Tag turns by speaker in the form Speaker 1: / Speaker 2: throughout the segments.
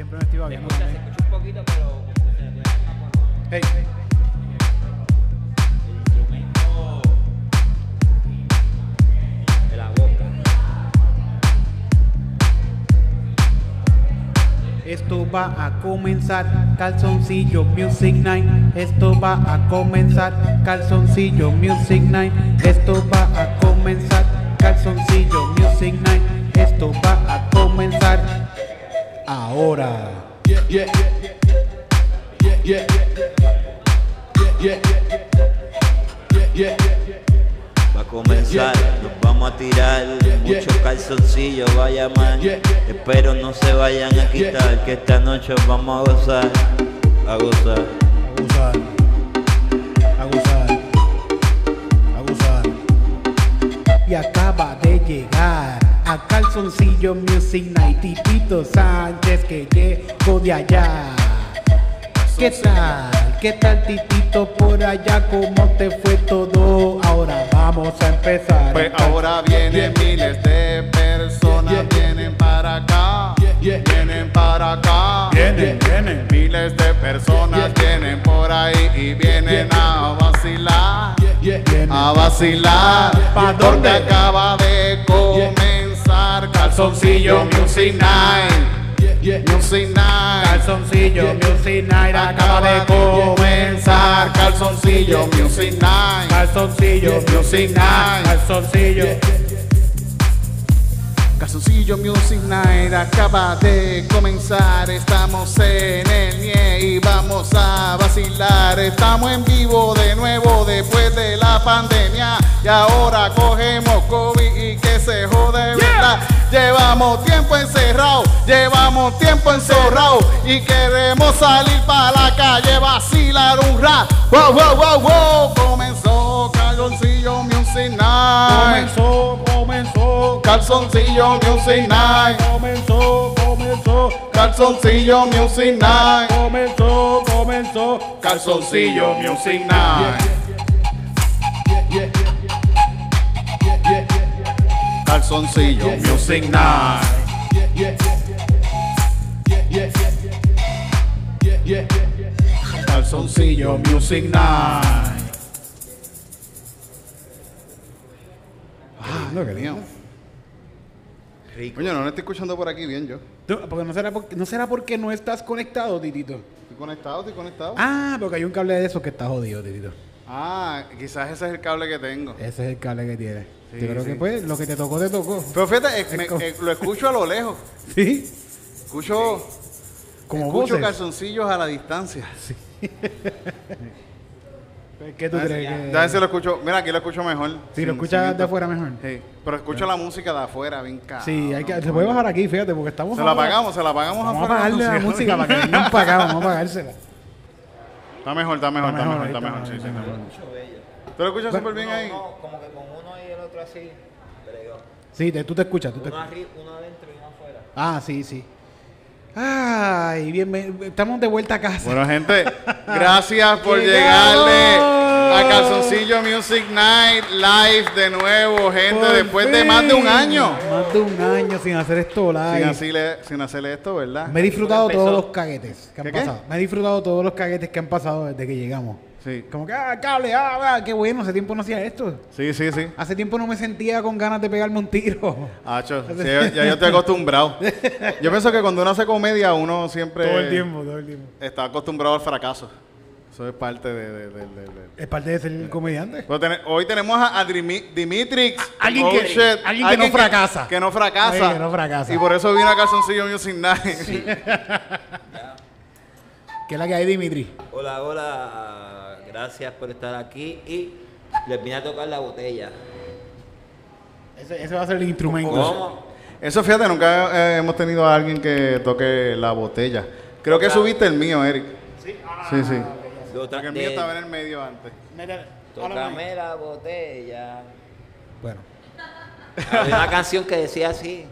Speaker 1: siempre me estoy babiando
Speaker 2: escucha, se escucha un poquito, pero como se puede.
Speaker 1: Hey. Esto va a comenzar, calzoncillo Music Night. Esto va a comenzar, calzoncillo Music Night. Esto va a comenzar, calzoncillo Music Night. Esto va a comenzar ahora.
Speaker 3: Va a comenzar, nos vamos a tirar muchos calzoncillos, vaya man. Espero no se vayan a quitar, que esta noche vamos a gozar, a gozar.
Speaker 1: Abusar. Abusar. Abusar. Y acaba de llegar a Calzoncillo Music Night Titito Sánchez que llegó de allá. ¿Qué tal? ¿Qué tal Titito por allá? ¿Cómo te fue todo? Ahora vamos a empezar.
Speaker 4: Pues ahora vienen miles de personas, vienen para acá, vienen para acá.
Speaker 1: Vienen, vienen.
Speaker 4: Miles de personas vienen por ahí y vienen a vacilar, a vacilar.
Speaker 1: ¿Pa'
Speaker 4: Porque
Speaker 1: dónde?
Speaker 4: acaba de comenzar Calzoncillo Music Night. Music Night.
Speaker 1: Calzoncillo Music Night acaba de comenzar.
Speaker 4: Calzoncillo Music Night.
Speaker 1: Calzoncillo Music Night. Calzoncillo.
Speaker 4: Calzoncillo Music Night acaba de comenzar. Estamos en el NIE y vamos a vacilar. Estamos en vivo de nuevo después de la pandemia. Y ahora cogemos COVID y que se jode. Llevamos tiempo encerrado, llevamos tiempo encerrado y queremos salir para la calle, vacilar un rat. Wow, wow, wow, wow. Comenzó Calzoncillo Music Night.
Speaker 1: Comenzó, comenzó.
Speaker 4: Calzoncillo Music Night.
Speaker 1: Comenzó, comenzó.
Speaker 4: Calzoncillo Music Night.
Speaker 1: Comenzó, comenzó.
Speaker 4: Calzoncillo Music Night. Calzoncillo Music Night. Calzoncillo Music Night. Ah, lo que lío.
Speaker 3: Rico.
Speaker 4: Coño, no lo estoy escuchando por aquí bien yo.
Speaker 1: Porque no será, porque, no será porque no estás conectado, Titito.
Speaker 4: Estoy conectado, estoy conectado.
Speaker 1: Ah, porque hay un cable de eso que está jodido, Titito.
Speaker 4: Ah, quizás ese es el cable que tengo.
Speaker 1: Ese es el cable que tiene.
Speaker 4: Sí,
Speaker 1: Yo creo
Speaker 4: sí.
Speaker 1: que pues lo que te tocó, te tocó.
Speaker 4: Pero fíjate, eh, me- eh, lo escucho a lo lejos.
Speaker 1: Sí.
Speaker 4: Escucho,
Speaker 1: Como
Speaker 4: escucho
Speaker 1: voces.
Speaker 4: calzoncillos a la distancia.
Speaker 1: ¿Qué tú crees que...?
Speaker 4: Ya si lo escucho. Mira, aquí lo escucho mejor.
Speaker 1: Si
Speaker 4: Sin-
Speaker 1: lo escuchas de afuera mejor.
Speaker 4: Sí, pero escucho la música de afuera, bien caro.
Speaker 1: Sí, hay que, se puede bajar aquí, fíjate, porque estamos...
Speaker 4: Se la
Speaker 1: afuera.
Speaker 4: apagamos, se la apagamos
Speaker 1: Vamos a
Speaker 4: afuera.
Speaker 1: bajarle la música para que vengan para acá, vamos a apagársela.
Speaker 4: Está mejor, está mejor, está mejor, está mejor. sí, sí, está mejor. ¿Tú lo escuchas súper bien ahí?
Speaker 2: Uno, como que con otro así. bregó.
Speaker 1: Sí, te- tú te escuchas, tú te
Speaker 2: Uno
Speaker 1: escuchas.
Speaker 2: arriba, uno adentro y uno afuera.
Speaker 1: Ah, sí, sí. Ay, bien, estamos de vuelta a casa.
Speaker 4: Bueno, gente, gracias por llegarle a Calzoncillo Music Night Live de nuevo, gente,
Speaker 1: Por
Speaker 4: después de más de un
Speaker 1: fin.
Speaker 4: año.
Speaker 1: Más de un año sin hacer esto live.
Speaker 4: Sin, hacerle, sin hacerle esto, ¿verdad?
Speaker 1: Me he disfrutado todos los caguetes que han
Speaker 4: ¿Qué, qué?
Speaker 1: pasado. Me he disfrutado todos los caguetes que han pasado desde que llegamos.
Speaker 4: Sí,
Speaker 1: Como que, ah, cable, ah, ah, qué bueno, hace tiempo no hacía esto.
Speaker 4: sí, sí. sí.
Speaker 1: Hace tiempo no me sentía con ganas de pegarme un tiro.
Speaker 4: Sí, ya, yo estoy acostumbrado. Yo pienso que cuando uno hace comedia, uno siempre
Speaker 1: todo el tiempo, todo el tiempo.
Speaker 4: está acostumbrado al fracaso. Eso es parte de... de- de-
Speaker 1: Es parte de ser comediante.
Speaker 4: Hoy tenemos a, a Dimi- Dimitrix.
Speaker 1: Alguien
Speaker 4: Oh,
Speaker 1: que-
Speaker 4: shit.
Speaker 1: alguien que no fracasa.
Speaker 4: Que, no fracasa.
Speaker 1: Que no fracasa.
Speaker 4: Y por eso vino a Calzoncillo Music Night.
Speaker 1: ¿Qué es la que hay, Dimitri?
Speaker 3: Hola, hola, gracias por estar aquí y les vine a tocar la botella.
Speaker 1: Ese, ese va a ser el instrumento.
Speaker 3: ¿Cómo?
Speaker 4: Eso fíjate, nunca eh, hemos tenido a alguien que toque la botella. Creo que subiste el mío, Eric. Sí, sí.
Speaker 3: Lo
Speaker 4: Porque el mío estaba en el medio antes.
Speaker 3: Tócame la botella.
Speaker 1: Bueno.
Speaker 3: Había una canción que decía así.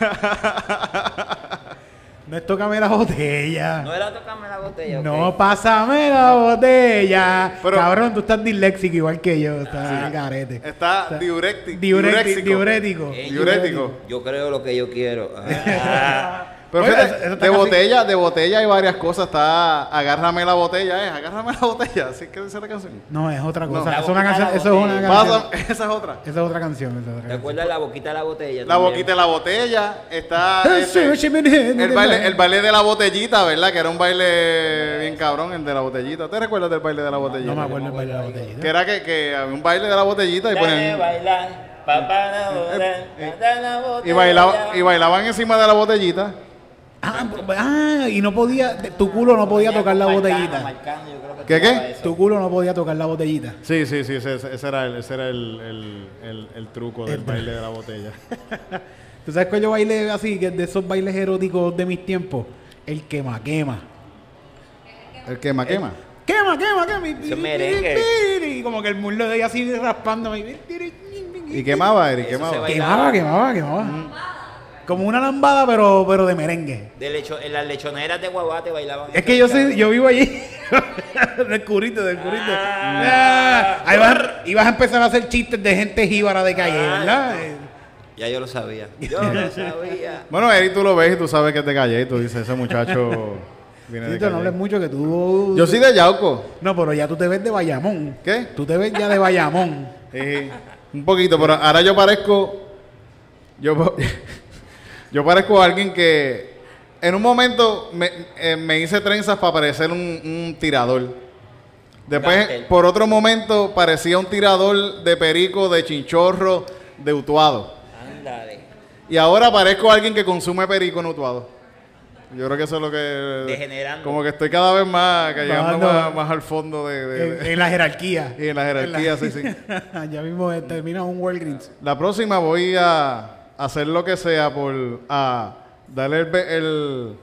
Speaker 1: No es tócame la botella.
Speaker 3: No era tócame la botella.
Speaker 1: No, pásame la botella.
Speaker 4: Pero-
Speaker 1: Cabrón, tú estás disléxico igual que yo. Estás al garete.
Speaker 4: Está diuréctico.
Speaker 1: Diurético. Diurético.
Speaker 3: Eh,
Speaker 4: Diurético.
Speaker 3: Yo creo lo que yo quiero. Ah.
Speaker 4: Pero
Speaker 1: Oye,
Speaker 4: fíjate,
Speaker 1: eso- eso está
Speaker 4: de
Speaker 1: casi-
Speaker 4: botella, de botella hay varias cosas. Está agárrame la botella, eh, agárrame la botella. Así que dice la canción.
Speaker 1: No, es otra cosa.
Speaker 2: La
Speaker 1: Eso es una
Speaker 2: boquita de
Speaker 1: canción.
Speaker 2: la
Speaker 1: Eso es una
Speaker 2: botella.
Speaker 1: canción.
Speaker 4: Pasa- esa es otra.
Speaker 1: Esa es otra canción. esa es otra
Speaker 2: ¿Te acuerdas de la boquita de la botella?
Speaker 4: La
Speaker 2: también?
Speaker 4: boquita de la botella. Está este, el, baile, el baile de la botellita, ¿verdad? Que era un baile bien cabrón, el de la botellita. ¿Te recuerdas del baile de la botellita?
Speaker 1: No me acuerdo el baile de la botellita.
Speaker 4: Que era que, que había un baile de la botellita y ponían...
Speaker 2: bailar, papá la boda,
Speaker 4: eh,
Speaker 2: botella.
Speaker 4: Y, bailaba, y bailaban encima de la botellita.
Speaker 1: Ah, ah, y no podía, tu culo no podía tocar la
Speaker 2: Marcando,
Speaker 1: botellita.
Speaker 2: marcando, yo creo que
Speaker 4: ¿Qué, qué?
Speaker 1: Tu culo no podía tocar la botellita.
Speaker 4: Sí, sí, sí, ese, ese era, el, ese era el, el, el, el truco del
Speaker 1: El-
Speaker 4: baile de la botella.
Speaker 1: ¿Tú sabes cuál yo bailé así, que es de esos bailes eróticos de mis tiempos? El quema, quema.
Speaker 4: El quema, quema.
Speaker 1: Quema, quema, quema. Como que el muslo de ella así raspándome.
Speaker 4: Y quemaba, Eri,
Speaker 2: Eso se
Speaker 4: quemaba.
Speaker 1: Quemaba, quemaba, quemaba. Como una lambada, pero, pero de merengue.
Speaker 2: De lecho, en las lechoneras de Guabate bailaban.
Speaker 1: Es que yo soy, yo vivo allí. del curito, del curito. Ah, ahí vas, ibas a empezar a hacer chistes de gente jíbara de calle,
Speaker 2: Ah,
Speaker 1: ¿verdad?
Speaker 2: Ya yo lo sabía. Yo lo sabía.
Speaker 4: Bueno, Eri, tú lo ves y tú sabes que es de calle. Y tú dices, ese muchacho viene de
Speaker 1: Tito, no hables mucho que tú.
Speaker 4: Yo soy de Yauco.
Speaker 1: No, pero ya tú te ves de Bayamón.
Speaker 4: ¿Qué?
Speaker 1: Tú te ves ya de Bayamón.
Speaker 4: Sí, un poquito, pero ahora yo parezco. Yo, yo parezco alguien que. En un momento me, eh, me hice trenzas para parecer un, un tirador. Después, por otro momento, parecía un tirador de perico, de chinchorro, de utuado.
Speaker 2: Ándale.
Speaker 4: Y ahora parezco alguien que consume perico en utuado. Yo creo que eso es lo que.
Speaker 2: Degenerando.
Speaker 4: Como que estoy cada vez más cayendo
Speaker 1: Bajando.
Speaker 4: más, más al fondo de. de-
Speaker 1: En,
Speaker 4: de-
Speaker 1: en la jerarquía.
Speaker 4: y en la jerarquía, sí, sí.
Speaker 1: ya mismo termina un Walgreens.
Speaker 4: La próxima voy a hacer lo que sea por a darle el, el,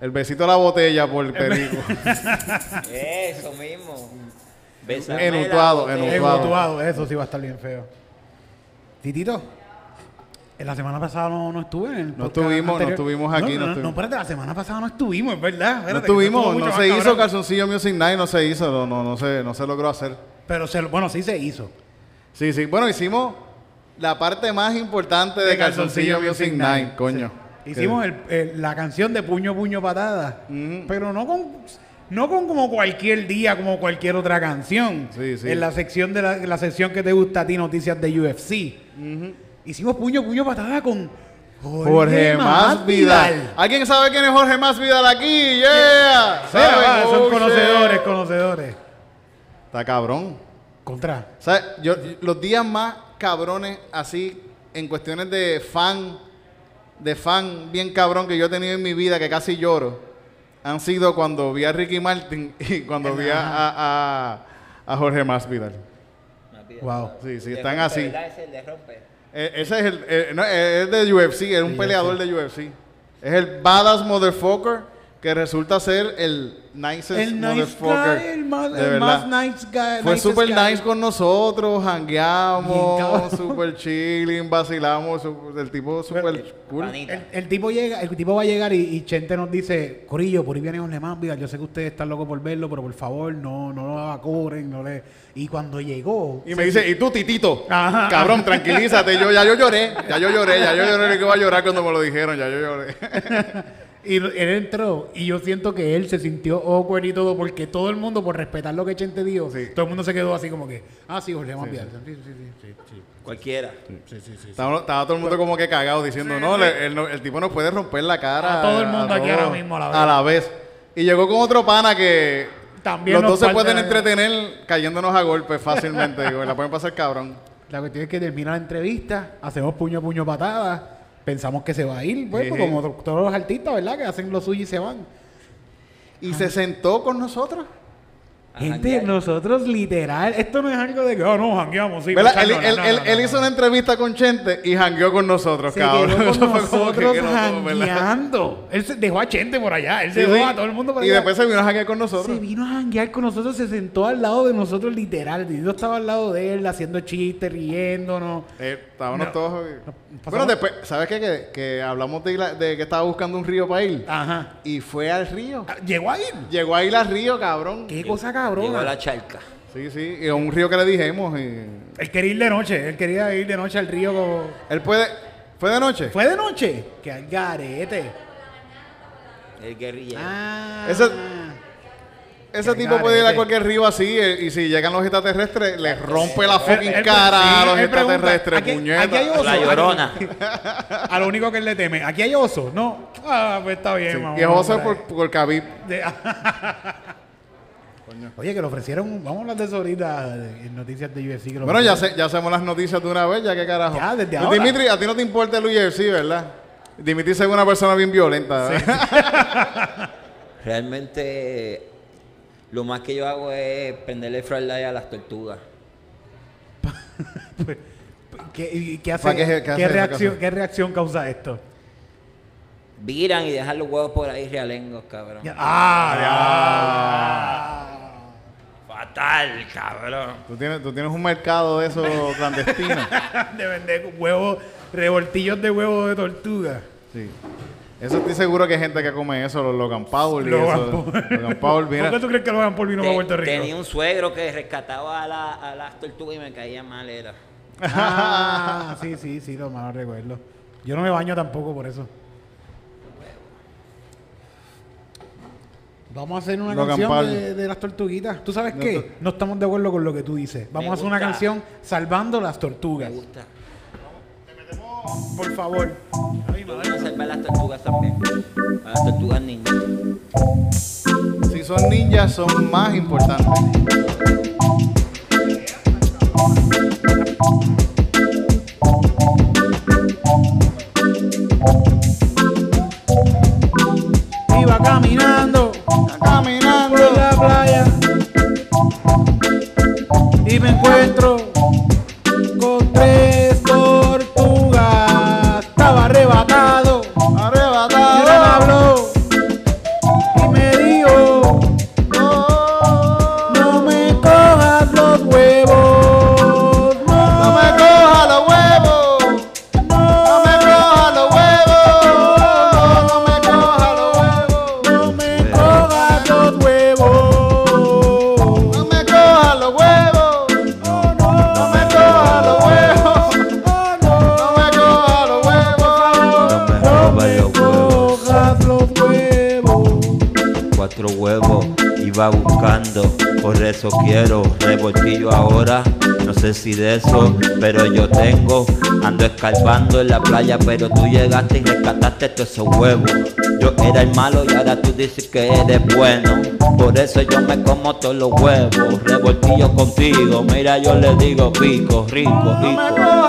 Speaker 4: el besito a la botella por el perico.
Speaker 2: Eso mismo. Bésame la
Speaker 4: Enutuado, enutuado.
Speaker 1: Enutuado, eso sí va a estar bien feo. Titito, en la semana pasada no, no estuve en el
Speaker 4: No estuvimos, no
Speaker 1: anterior.
Speaker 4: estuvimos aquí,
Speaker 1: No,
Speaker 4: no
Speaker 1: no, no, espérate, la semana pasada no estuvimos, es verdad.
Speaker 4: no
Speaker 1: espérate, que
Speaker 4: estuvimos, no se hizo. Calzoncillo Music Night, no se hizo, no, no, no, se, no se logró hacer.
Speaker 1: Pero se, bueno, sí se hizo.
Speaker 4: Sí, sí, bueno, hicimos la parte más importante de, Calzoncillo, Music Night, coño.
Speaker 1: Hicimos el- el- la canción de puño, puño, patada. Pero no con, no con como cualquier día, como cualquier otra canción.
Speaker 4: Sí, sí.
Speaker 1: En la sección de la, la sección que te gusta a ti, noticias de UFC. Hicimos puño, puño, patada con Jorge,
Speaker 4: Jorge Más Vidal. ¿Alguien sabe quién es Jorge Más Vidal aquí? ¡Yeah!
Speaker 1: Va, son
Speaker 4: Oh,
Speaker 1: conocedores, conocedores.
Speaker 4: Está cabrón.
Speaker 1: Contra.
Speaker 4: ¿Sabes? Yo, los días más cabrones así, en cuestiones de fan, de fan bien cabrón que yo he tenido en mi vida, que casi lloro, han sido cuando vi a Ricky Martin y cuando vi a, a, a Jorge Masvidal.
Speaker 1: Wow.
Speaker 4: Sí, sí, están
Speaker 2: rompe,
Speaker 4: así.
Speaker 2: Ese le rompe.
Speaker 4: Eh, ese es el, eh, no, es de UFC, es un peleador de UFC. Es el badass motherfucker que resulta ser el nicest
Speaker 1: El nice
Speaker 4: motherfucker.
Speaker 1: guy, el más,
Speaker 4: de
Speaker 1: el
Speaker 4: verdad.
Speaker 1: más nice guy.
Speaker 4: Fue
Speaker 1: guy.
Speaker 4: nice con nosotros,
Speaker 1: cabrón.
Speaker 4: super chilling, vacilamos, el tipo super cool.
Speaker 1: El, el tipo llega, el tipo va a llegar y, y Chente nos dice, Corillo, por ahí viene Más Vidal, yo sé que ustedes están locos por verlo, pero por favor no, no lo acuren, no le... Y cuando llegó,
Speaker 4: Y me dice, ¿y tú, titito?
Speaker 1: Ajá.
Speaker 4: Cabrón, tranquilízate. Yo, ya yo lloré, ya yo lloré, ya yo lloré que iba a llorar cuando me lo dijeron, ya yo lloré.
Speaker 1: y él entró y yo siento que él se sintió awkward y todo porque todo el mundo, por respetar lo que Chente dijo,
Speaker 4: Sí.
Speaker 1: todo el mundo se quedó así como que, ah, sí, Jorge Vidal. Sí, sí, sí, sí, sí,
Speaker 2: Cualquiera.
Speaker 1: sí, sí, sí, sí.
Speaker 4: Estaba, estaba todo el mundo como que cagado diciendo, no, le- el, no- el tipo nos puede romper la cara.
Speaker 1: A todo el mundo aquí ahora mismo a la vez.
Speaker 4: vez. Y llegó con otro pana que
Speaker 1: También
Speaker 4: los dos se pueden entretener cayéndonos a golpes fácilmente. digo, la pueden pasar cabrón.
Speaker 1: La cuestión es que termina la entrevista, hacemos puño a puño patada, pensamos que se va a ir, pues,
Speaker 4: Sí, sí.
Speaker 1: como to- todos los artistas, ¿verdad? Que hacen lo suyo y se van.
Speaker 4: Y se sentó con nosotros.
Speaker 1: Gente,
Speaker 2: janguear.
Speaker 1: nosotros literal, esto no es algo de que, oh, no, jangueamos, sí.
Speaker 4: Él,
Speaker 1: no,
Speaker 4: él-
Speaker 1: no,
Speaker 4: él-
Speaker 1: no,
Speaker 4: él
Speaker 1: no,
Speaker 4: hizo una entrevista con Chente y jangueó con nosotros,
Speaker 1: Se
Speaker 4: cabrón.
Speaker 1: quedó con nosotros jangueando. Él se dejó a Chente por allá, él
Speaker 4: Sí,
Speaker 1: dejó
Speaker 4: sí.
Speaker 1: a todo el mundo por
Speaker 4: Y
Speaker 1: allá.
Speaker 4: después se vino a janguear con
Speaker 1: se
Speaker 4: nosotros.
Speaker 1: vino a janguear con nosotros, se sentó al lado de nosotros literal. Y yo estaba al lado de él haciendo chistes, riéndonos.
Speaker 4: Eh, estábamos
Speaker 1: No.
Speaker 4: todos.
Speaker 1: pasamos-
Speaker 4: Bueno, después, ¿sabes qué? Que, que hablamos de, la- de que estaba buscando un río para ir.
Speaker 1: Ajá.
Speaker 4: Y fue al río.
Speaker 1: Ah, Llegó a ir.
Speaker 4: Llegó a ir al río, cabrón.
Speaker 1: Qué cosa
Speaker 2: Llegó a la charca.
Speaker 4: Sí, sí. Y a un río que le dijimos. Y...
Speaker 1: Él quería ir de noche, él quería ir de noche al río. como-
Speaker 4: Él puede. ¿Fue de noche?
Speaker 1: ¿Fue de noche? Que al garete.
Speaker 5: El guerrillero.
Speaker 1: Ah.
Speaker 4: Ese- Ese tipo puede ir a cualquier río así eh, y si llegan los extraterrestres, les rompe la fucking
Speaker 1: él-
Speaker 4: cara a los extraterrestres,
Speaker 1: aquí-
Speaker 4: puñeta.
Speaker 1: aquí hay oso.
Speaker 5: La llorona.
Speaker 1: A lo único que él le teme. Aquí hay oso, ¿no? Ah, pues está bien,
Speaker 4: Sí,
Speaker 1: vamos,
Speaker 4: y es oso
Speaker 1: por
Speaker 4: por, por
Speaker 1: Oye, que le ofrecieron, vamos a hablar de eso ahorita en noticias de UFC. que lo
Speaker 4: Bueno, ya, sé- ya hacemos las noticias de una vez, ya que carajo.
Speaker 1: Ya, desde
Speaker 4: Pues,
Speaker 1: ahora.
Speaker 4: Dimitri, a ti no te importa el UFC, ¿verdad? Dimitri es una persona bien violenta.
Speaker 5: Realmente lo más que yo hago es prenderle flashlight a las tortugas.
Speaker 1: ¿Qué, qué hace,
Speaker 4: ¿Para qué- qué
Speaker 1: qué
Speaker 4: hace esa
Speaker 1: reacción? ¿Qué reacción causa esto?
Speaker 5: Viran y dejan los huevos por ahí realengos, cabrón.
Speaker 1: Ya- ¡Ah!
Speaker 5: Fatal, cabrón.
Speaker 4: tú, tienes, tú tienes un mercado de esos clandestinos.
Speaker 1: de vender huevos, revoltillos de huevos de tortuga.
Speaker 4: Sí. Eso estoy seguro que hay gente que come eso, los Logan Paul y
Speaker 1: Logan
Speaker 4: eso.
Speaker 1: Paul.
Speaker 4: Logan Paul,
Speaker 1: ¿Por
Speaker 4: mira.
Speaker 1: qué tú crees que Logan Paul vino para
Speaker 5: Te-
Speaker 1: Puerto Rico?
Speaker 5: Tenía un suegro que rescataba a, la- a las tortugas y me caía mal, era.
Speaker 1: Ah, sí, sí, sí, lo más recuerdo. Yo no me baño tampoco por eso. Vamos a hacer una
Speaker 4: Logan
Speaker 1: canción de, de las tortuguitas. ¿Tú sabes
Speaker 4: No,
Speaker 1: qué? No estamos de acuerdo con lo que tú dices. Vamos
Speaker 5: Me
Speaker 1: a hacer una canción salvando las tortugas.
Speaker 5: Me gusta.
Speaker 1: Por favor.
Speaker 5: Yo voy a salvar las tortugas también. A las tortugas niñas.
Speaker 4: Si son ninjas, son más importantes.
Speaker 1: Iba caminando
Speaker 4: Caminando.
Speaker 1: por la playa y me encuentro
Speaker 2: pero yo tengo. Ando escarbando en la playa, pero tú llegaste y rescataste todos esos huevos. Yo era el malo y ahora tú dices que eres bueno. Por eso yo me como todos los huevos. Revoltillo contigo, mira, yo le digo pico, rico, rico.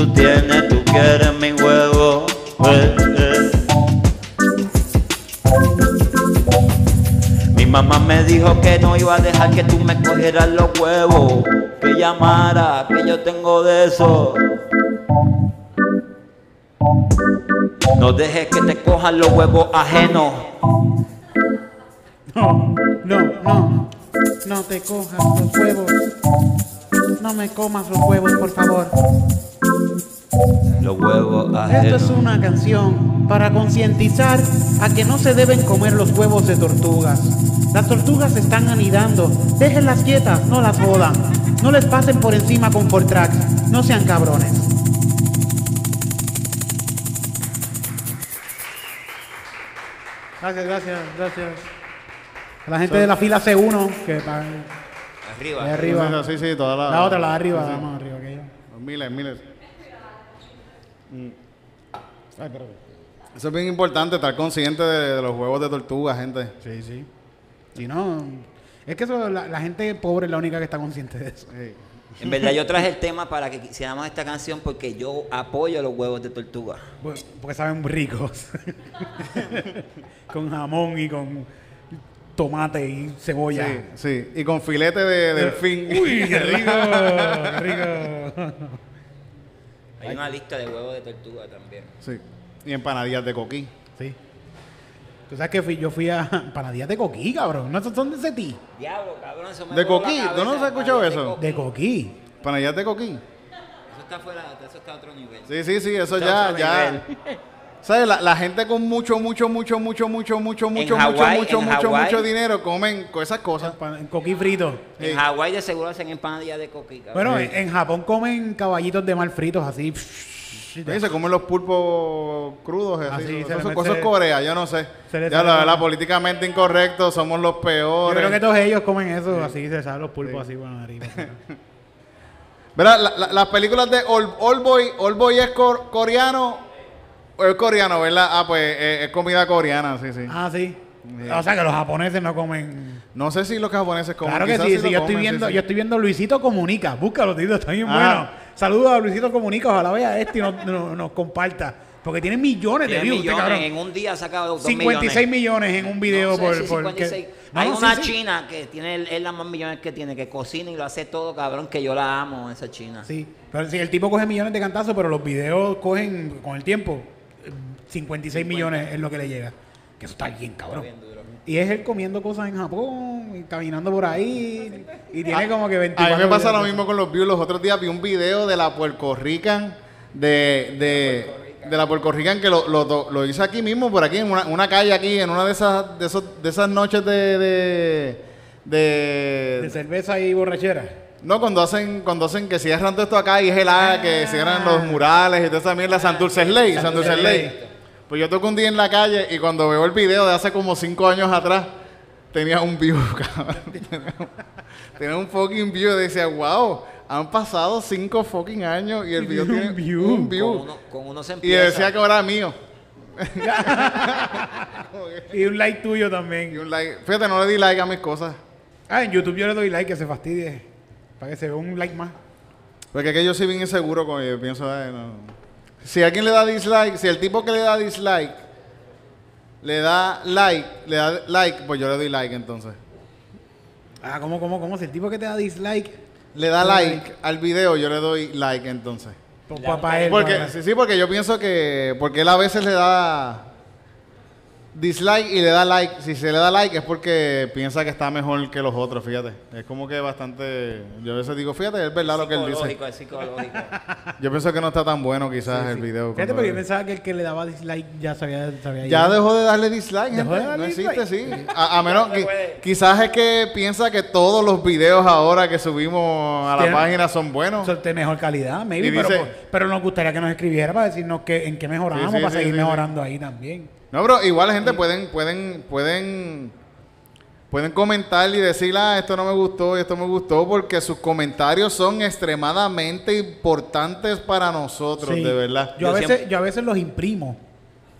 Speaker 2: Tú tienes, tú quieres mi huevo. eh, eh. Mi mamá me dijo que no iba a dejar que tú me cogieras los huevos. Que llamara, que yo tengo de eso. No dejes que te cojan los huevos ajenos.
Speaker 1: No, no, no. No te cojas los huevos. No me comas los huevos, por favor. Esto es una canción para concientizar a que no se deben comer los huevos de tortugas. Las tortugas están anidando. Déjenlas quietas, no las jodan. No les pasen por encima con Fortrax. No sean cabrones. Gracias, gracias, gracias. La gente so, de la fila C1 que está
Speaker 2: arriba.
Speaker 1: Ahí arriba.
Speaker 4: Sí, sí, toda la,
Speaker 1: la otra, la de arriba,
Speaker 4: sí, sí.
Speaker 1: Vamos, arriba.
Speaker 4: Miles, miles.
Speaker 1: Mm. Ay.
Speaker 4: Eso es bien importante, estar consciente de, de los huevos de tortuga, gente.
Speaker 1: Sí, sí. Si no, es que eso, la, la gente pobre es la única que está consciente de eso.
Speaker 4: Sí.
Speaker 2: En verdad yo traje el tema para que hiciéramos esta canción porque yo apoyo los huevos de tortuga.
Speaker 1: Pues, Porque saben ricos. con jamón y con tomate y cebolla.
Speaker 4: Sí, sí. Y con filete de delfín.
Speaker 1: Uy, qué rico, qué rico.
Speaker 2: Hay una lista de huevos de tortuga también.
Speaker 4: Sí. Y empanadillas de coquí.
Speaker 1: Sí. Tú sabes que fui- yo fui a panadillas de coquí, cabrón. No son de ese ti.
Speaker 2: Diablo, cabrón, eso me
Speaker 4: ¿De coquí? ¿Tú no has escuchado eso?
Speaker 1: De coquí.
Speaker 4: Empanadillas de coquí.
Speaker 2: Eso está fuera, eso está a otro nivel.
Speaker 4: Sí, sí, sí, eso
Speaker 2: Está
Speaker 4: ya, ya. ¿Sabes? La, la gente con mucho, mucho, mucho, mucho, mucho, mucho, mucho, mucho, mucho, mucho, dinero comen con esas cosas.
Speaker 1: En coquí frito.
Speaker 4: Sí.
Speaker 2: En Hawái de seguro hacen empanadillas de coquí, cabrón.
Speaker 1: Bueno,
Speaker 4: Sí.
Speaker 1: en, en Japón comen caballitos de mar fritos así.
Speaker 4: Sí, se comen los pulpos crudos. Así.
Speaker 1: Así, se
Speaker 4: Eso cosas Corea, yo no sé.
Speaker 1: se
Speaker 4: Ya la
Speaker 1: la-
Speaker 4: verdad, políticamente incorrecto, somos los
Speaker 1: Yo
Speaker 4: peores.
Speaker 1: creo que todos ellos comen eso, así se saben los pulpos así por la nariz.
Speaker 4: Verá, la- la- las películas de Old, Old Boy, Old Boy es cor- coreano es coreano, ¿verdad? Ah, pues eh, es comida coreana, sí, sí.
Speaker 1: ah, sí.
Speaker 4: Sí.
Speaker 1: O sea que los japoneses no comen.
Speaker 4: No sé si los japoneses comen.
Speaker 1: claro que sí, sí, yo estoy
Speaker 4: comen, sí,
Speaker 1: viendo,
Speaker 4: sí.
Speaker 1: yo estoy viendo Luisito Comunica. Búscalo, tío, está bien
Speaker 4: Ah.
Speaker 1: bueno. Saludos a Luisito Comunica, ojalá vea este y nos, nos comparta. Porque tiene millones de views, este
Speaker 2: millones,
Speaker 1: cabrón.
Speaker 2: en un día ha sacado dos
Speaker 1: 56
Speaker 2: millones.
Speaker 1: millones en un video
Speaker 2: No sé
Speaker 1: por,
Speaker 2: si
Speaker 1: por
Speaker 2: 56.
Speaker 1: que- No,
Speaker 2: Hay
Speaker 1: no, sí,
Speaker 2: una
Speaker 1: sí.
Speaker 2: china que tiene es la más millones que tiene, que cocina y lo hace todo, cabrón, que yo la amo, esa china.
Speaker 1: Sí, pero si el tipo coge millones de cantazos, pero los videos cogen con el tiempo 56 millones es lo que le llega. Que eso está bien, cabrón.
Speaker 2: Bien duro.
Speaker 1: Y es él comiendo cosas en Japón, y caminando por ahí, y tiene
Speaker 4: Ah,
Speaker 1: como que
Speaker 4: A
Speaker 1: 24
Speaker 4: mí me pasa lo mismo con los views. Los otros días vi un video de la Puerto Rican, de, de, de la Puerto Rican que lo, lo, lo hice aquí mismo, por aquí, en una, una calle aquí, en una de esas, de esos, de esas noches de, de, de-
Speaker 1: De cerveza y borrachera.
Speaker 4: no, cuando hacen, cuando hacen que cierran todo esto acá y es el área, que cierran los murales y toda esa mierda, Santurce Ley, Santurce Ley. Pues yo toco un día en la calle y cuando veo el video de hace como cinco años atrás, tenía un view, cabrón. Tenía un- Tenía un fucking view. Y decía, wow, han pasado cinco fucking años y el
Speaker 1: Y
Speaker 4: video
Speaker 1: tiene un view.
Speaker 4: un
Speaker 2: Con
Speaker 4: view.
Speaker 2: uno, con uno se
Speaker 4: Y decía que ahora era mío.
Speaker 1: Y un like tuyo
Speaker 4: Y
Speaker 1: también.
Speaker 4: un like. Fíjate, no le di like a mis cosas.
Speaker 1: Ah, en YouTube yo le doy like que se fastidie. Para que se vea un like más.
Speaker 4: Porque es que yo soy bien inseguro con yo pienso, "Ay, no". Si alguien le da dislike, si el tipo que le da dislike le da like, le da like, pues yo le doy like entonces.
Speaker 1: Ah, ¿cómo, cómo, cómo? Si el tipo que te da dislike,
Speaker 4: Le da like al video, yo le doy like entonces.
Speaker 1: pues
Speaker 2: un
Speaker 1: para él.
Speaker 4: Porque, sí, sí, porque yo pienso que, porque él a veces le da dislike y le da like. Si se le da like es porque piensa que está mejor que los otros, fíjate. Es como que bastante, yo a veces digo, fíjate, es verdad lo que él dice.
Speaker 2: Psicológico, es psicológico.
Speaker 4: Yo pienso que no está tan bueno quizás el
Speaker 1: Sí.
Speaker 4: video.
Speaker 1: Fíjate, pero yo pensaba que el que le daba dislike ya sabía. sabía
Speaker 4: Ya dejó de darle dislike,
Speaker 1: Dejó
Speaker 4: gente.
Speaker 1: de darle
Speaker 4: no existe, sí. A, a menos que quizás es que piensa que todos los videos ahora que subimos a la página son buenos.
Speaker 1: Es de mejor calidad, maybe,
Speaker 4: Y
Speaker 1: pero,
Speaker 4: dice-
Speaker 1: pero nos gustaría que nos escribiera para decirnos que, en qué mejoramos,
Speaker 4: Sí, sí,
Speaker 1: para
Speaker 4: sí,
Speaker 1: seguir
Speaker 4: sí, sí.
Speaker 1: mejorando ahí también.
Speaker 4: No, pero igual la gente pueden, pueden, pueden, pueden comentar y decir, ah, esto no me gustó y esto me gustó, porque sus comentarios son extremadamente importantes para nosotros,
Speaker 1: Sí.
Speaker 4: de verdad.
Speaker 1: Yo, a
Speaker 2: Yo
Speaker 1: veces,
Speaker 2: siempre-
Speaker 1: yo a veces los imprimo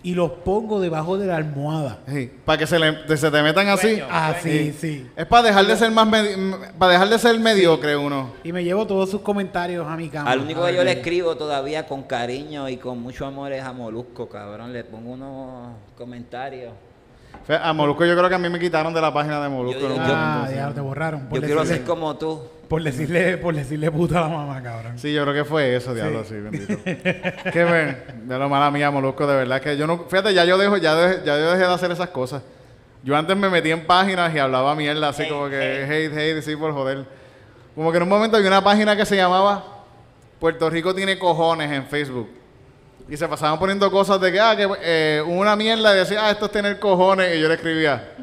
Speaker 1: y los pongo debajo de la almohada.
Speaker 4: Sí, para que se, le- se te metan así.
Speaker 2: Sueño.
Speaker 1: Ah, sí, sí.
Speaker 4: Es para dejar de ser más, para dejar de ser mediocre uno.
Speaker 1: Y me llevo todos sus comentarios a mi cama.
Speaker 2: Al único que yo le escribo todavía con cariño y con mucho amor es a Molusco, cabrón. Le pongo unos comentarios.
Speaker 4: Fe- A Molusco yo creo que a mí me quitaron de la página de Molusco.
Speaker 2: Yo-
Speaker 4: en un
Speaker 2: yo-
Speaker 1: Ah,
Speaker 4: sí.
Speaker 1: ya te borraron. Por
Speaker 2: Yo quiero
Speaker 1: decirle,
Speaker 2: como tú.
Speaker 1: por decirle, por decirle puta a la mamá, cabrón.
Speaker 4: Sí, yo creo que fue eso, diablo, sí, bendito. Qué ven, de lo mala mía, Molusco, de verdad que yo no, fíjate, ya yo dejo, ya, dejé- ya yo dejé de hacer esas cosas. Yo antes me metí en páginas y hablaba mierda, así como que
Speaker 2: hate.
Speaker 4: hate, hate, sí, por joder. Como que en un momento había una página que se llamaba Puerto Rico tiene cojones en Facebook. Y se pasaban poniendo cosas de que, ah, que eh, una mierda y decía, ah, esto es tener cojones. Y yo le escribía,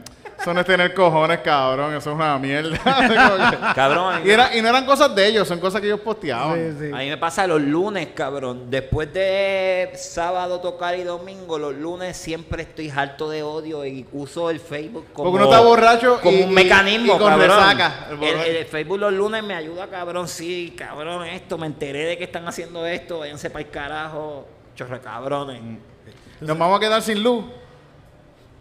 Speaker 4: Eso no es tener cojones, cabrón. Eso es una mierda.
Speaker 2: Cabrón,
Speaker 4: y, era- y no eran cosas de ellos, son cosas que ellos posteaban.
Speaker 1: Sí, sí.
Speaker 2: A mí me pasa los lunes, cabrón. Después de sábado tocar y domingo, los lunes siempre estoy harto de odio y uso el Facebook como,
Speaker 4: Porque uno está borracho
Speaker 2: como
Speaker 4: y-
Speaker 2: un mecanismo,
Speaker 4: y con
Speaker 2: cabrón.
Speaker 4: resaca, el
Speaker 2: El, el Facebook los lunes me ayuda, cabrón. Sí, cabrón, esto. Me enteré de que están haciendo esto. Váyanse para el carajo. Chorre cabrones.
Speaker 4: Nos vamos a quedar sin luz.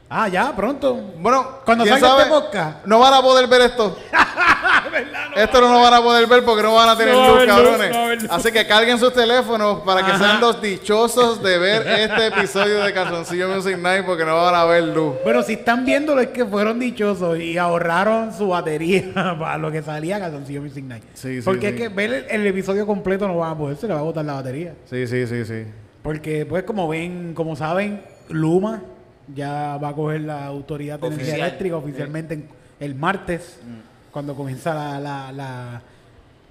Speaker 1: Ah, ya, pronto.
Speaker 4: Bueno,
Speaker 1: Cuando
Speaker 4: ¿quién
Speaker 1: salga
Speaker 4: sabe?
Speaker 1: este podcast.
Speaker 4: No van a poder ver esto. esto no lo van a poder ver porque no van a tener
Speaker 1: No va a
Speaker 4: luz, cabrones.
Speaker 1: no luz.
Speaker 4: Así que carguen sus teléfonos para que
Speaker 1: Ajá.
Speaker 4: sean los dichosos de ver este episodio de Calzoncillo Music Night porque no van a ver luz.
Speaker 1: Bueno, si están viéndolo es que fueron dichosos y ahorraron su batería para lo que salía Calzoncillo Music Night.
Speaker 4: Sí, sí,
Speaker 1: Porque
Speaker 4: sí.
Speaker 1: es que ver el, el episodio completo no van a poder, se le va a botar la batería.
Speaker 4: Sí, sí, sí, sí.
Speaker 1: Porque pues como ven, como saben, Luma ya va a coger la autoridad de energía eléctrica oficialmente en- el martes, cuando comienza la, la, la,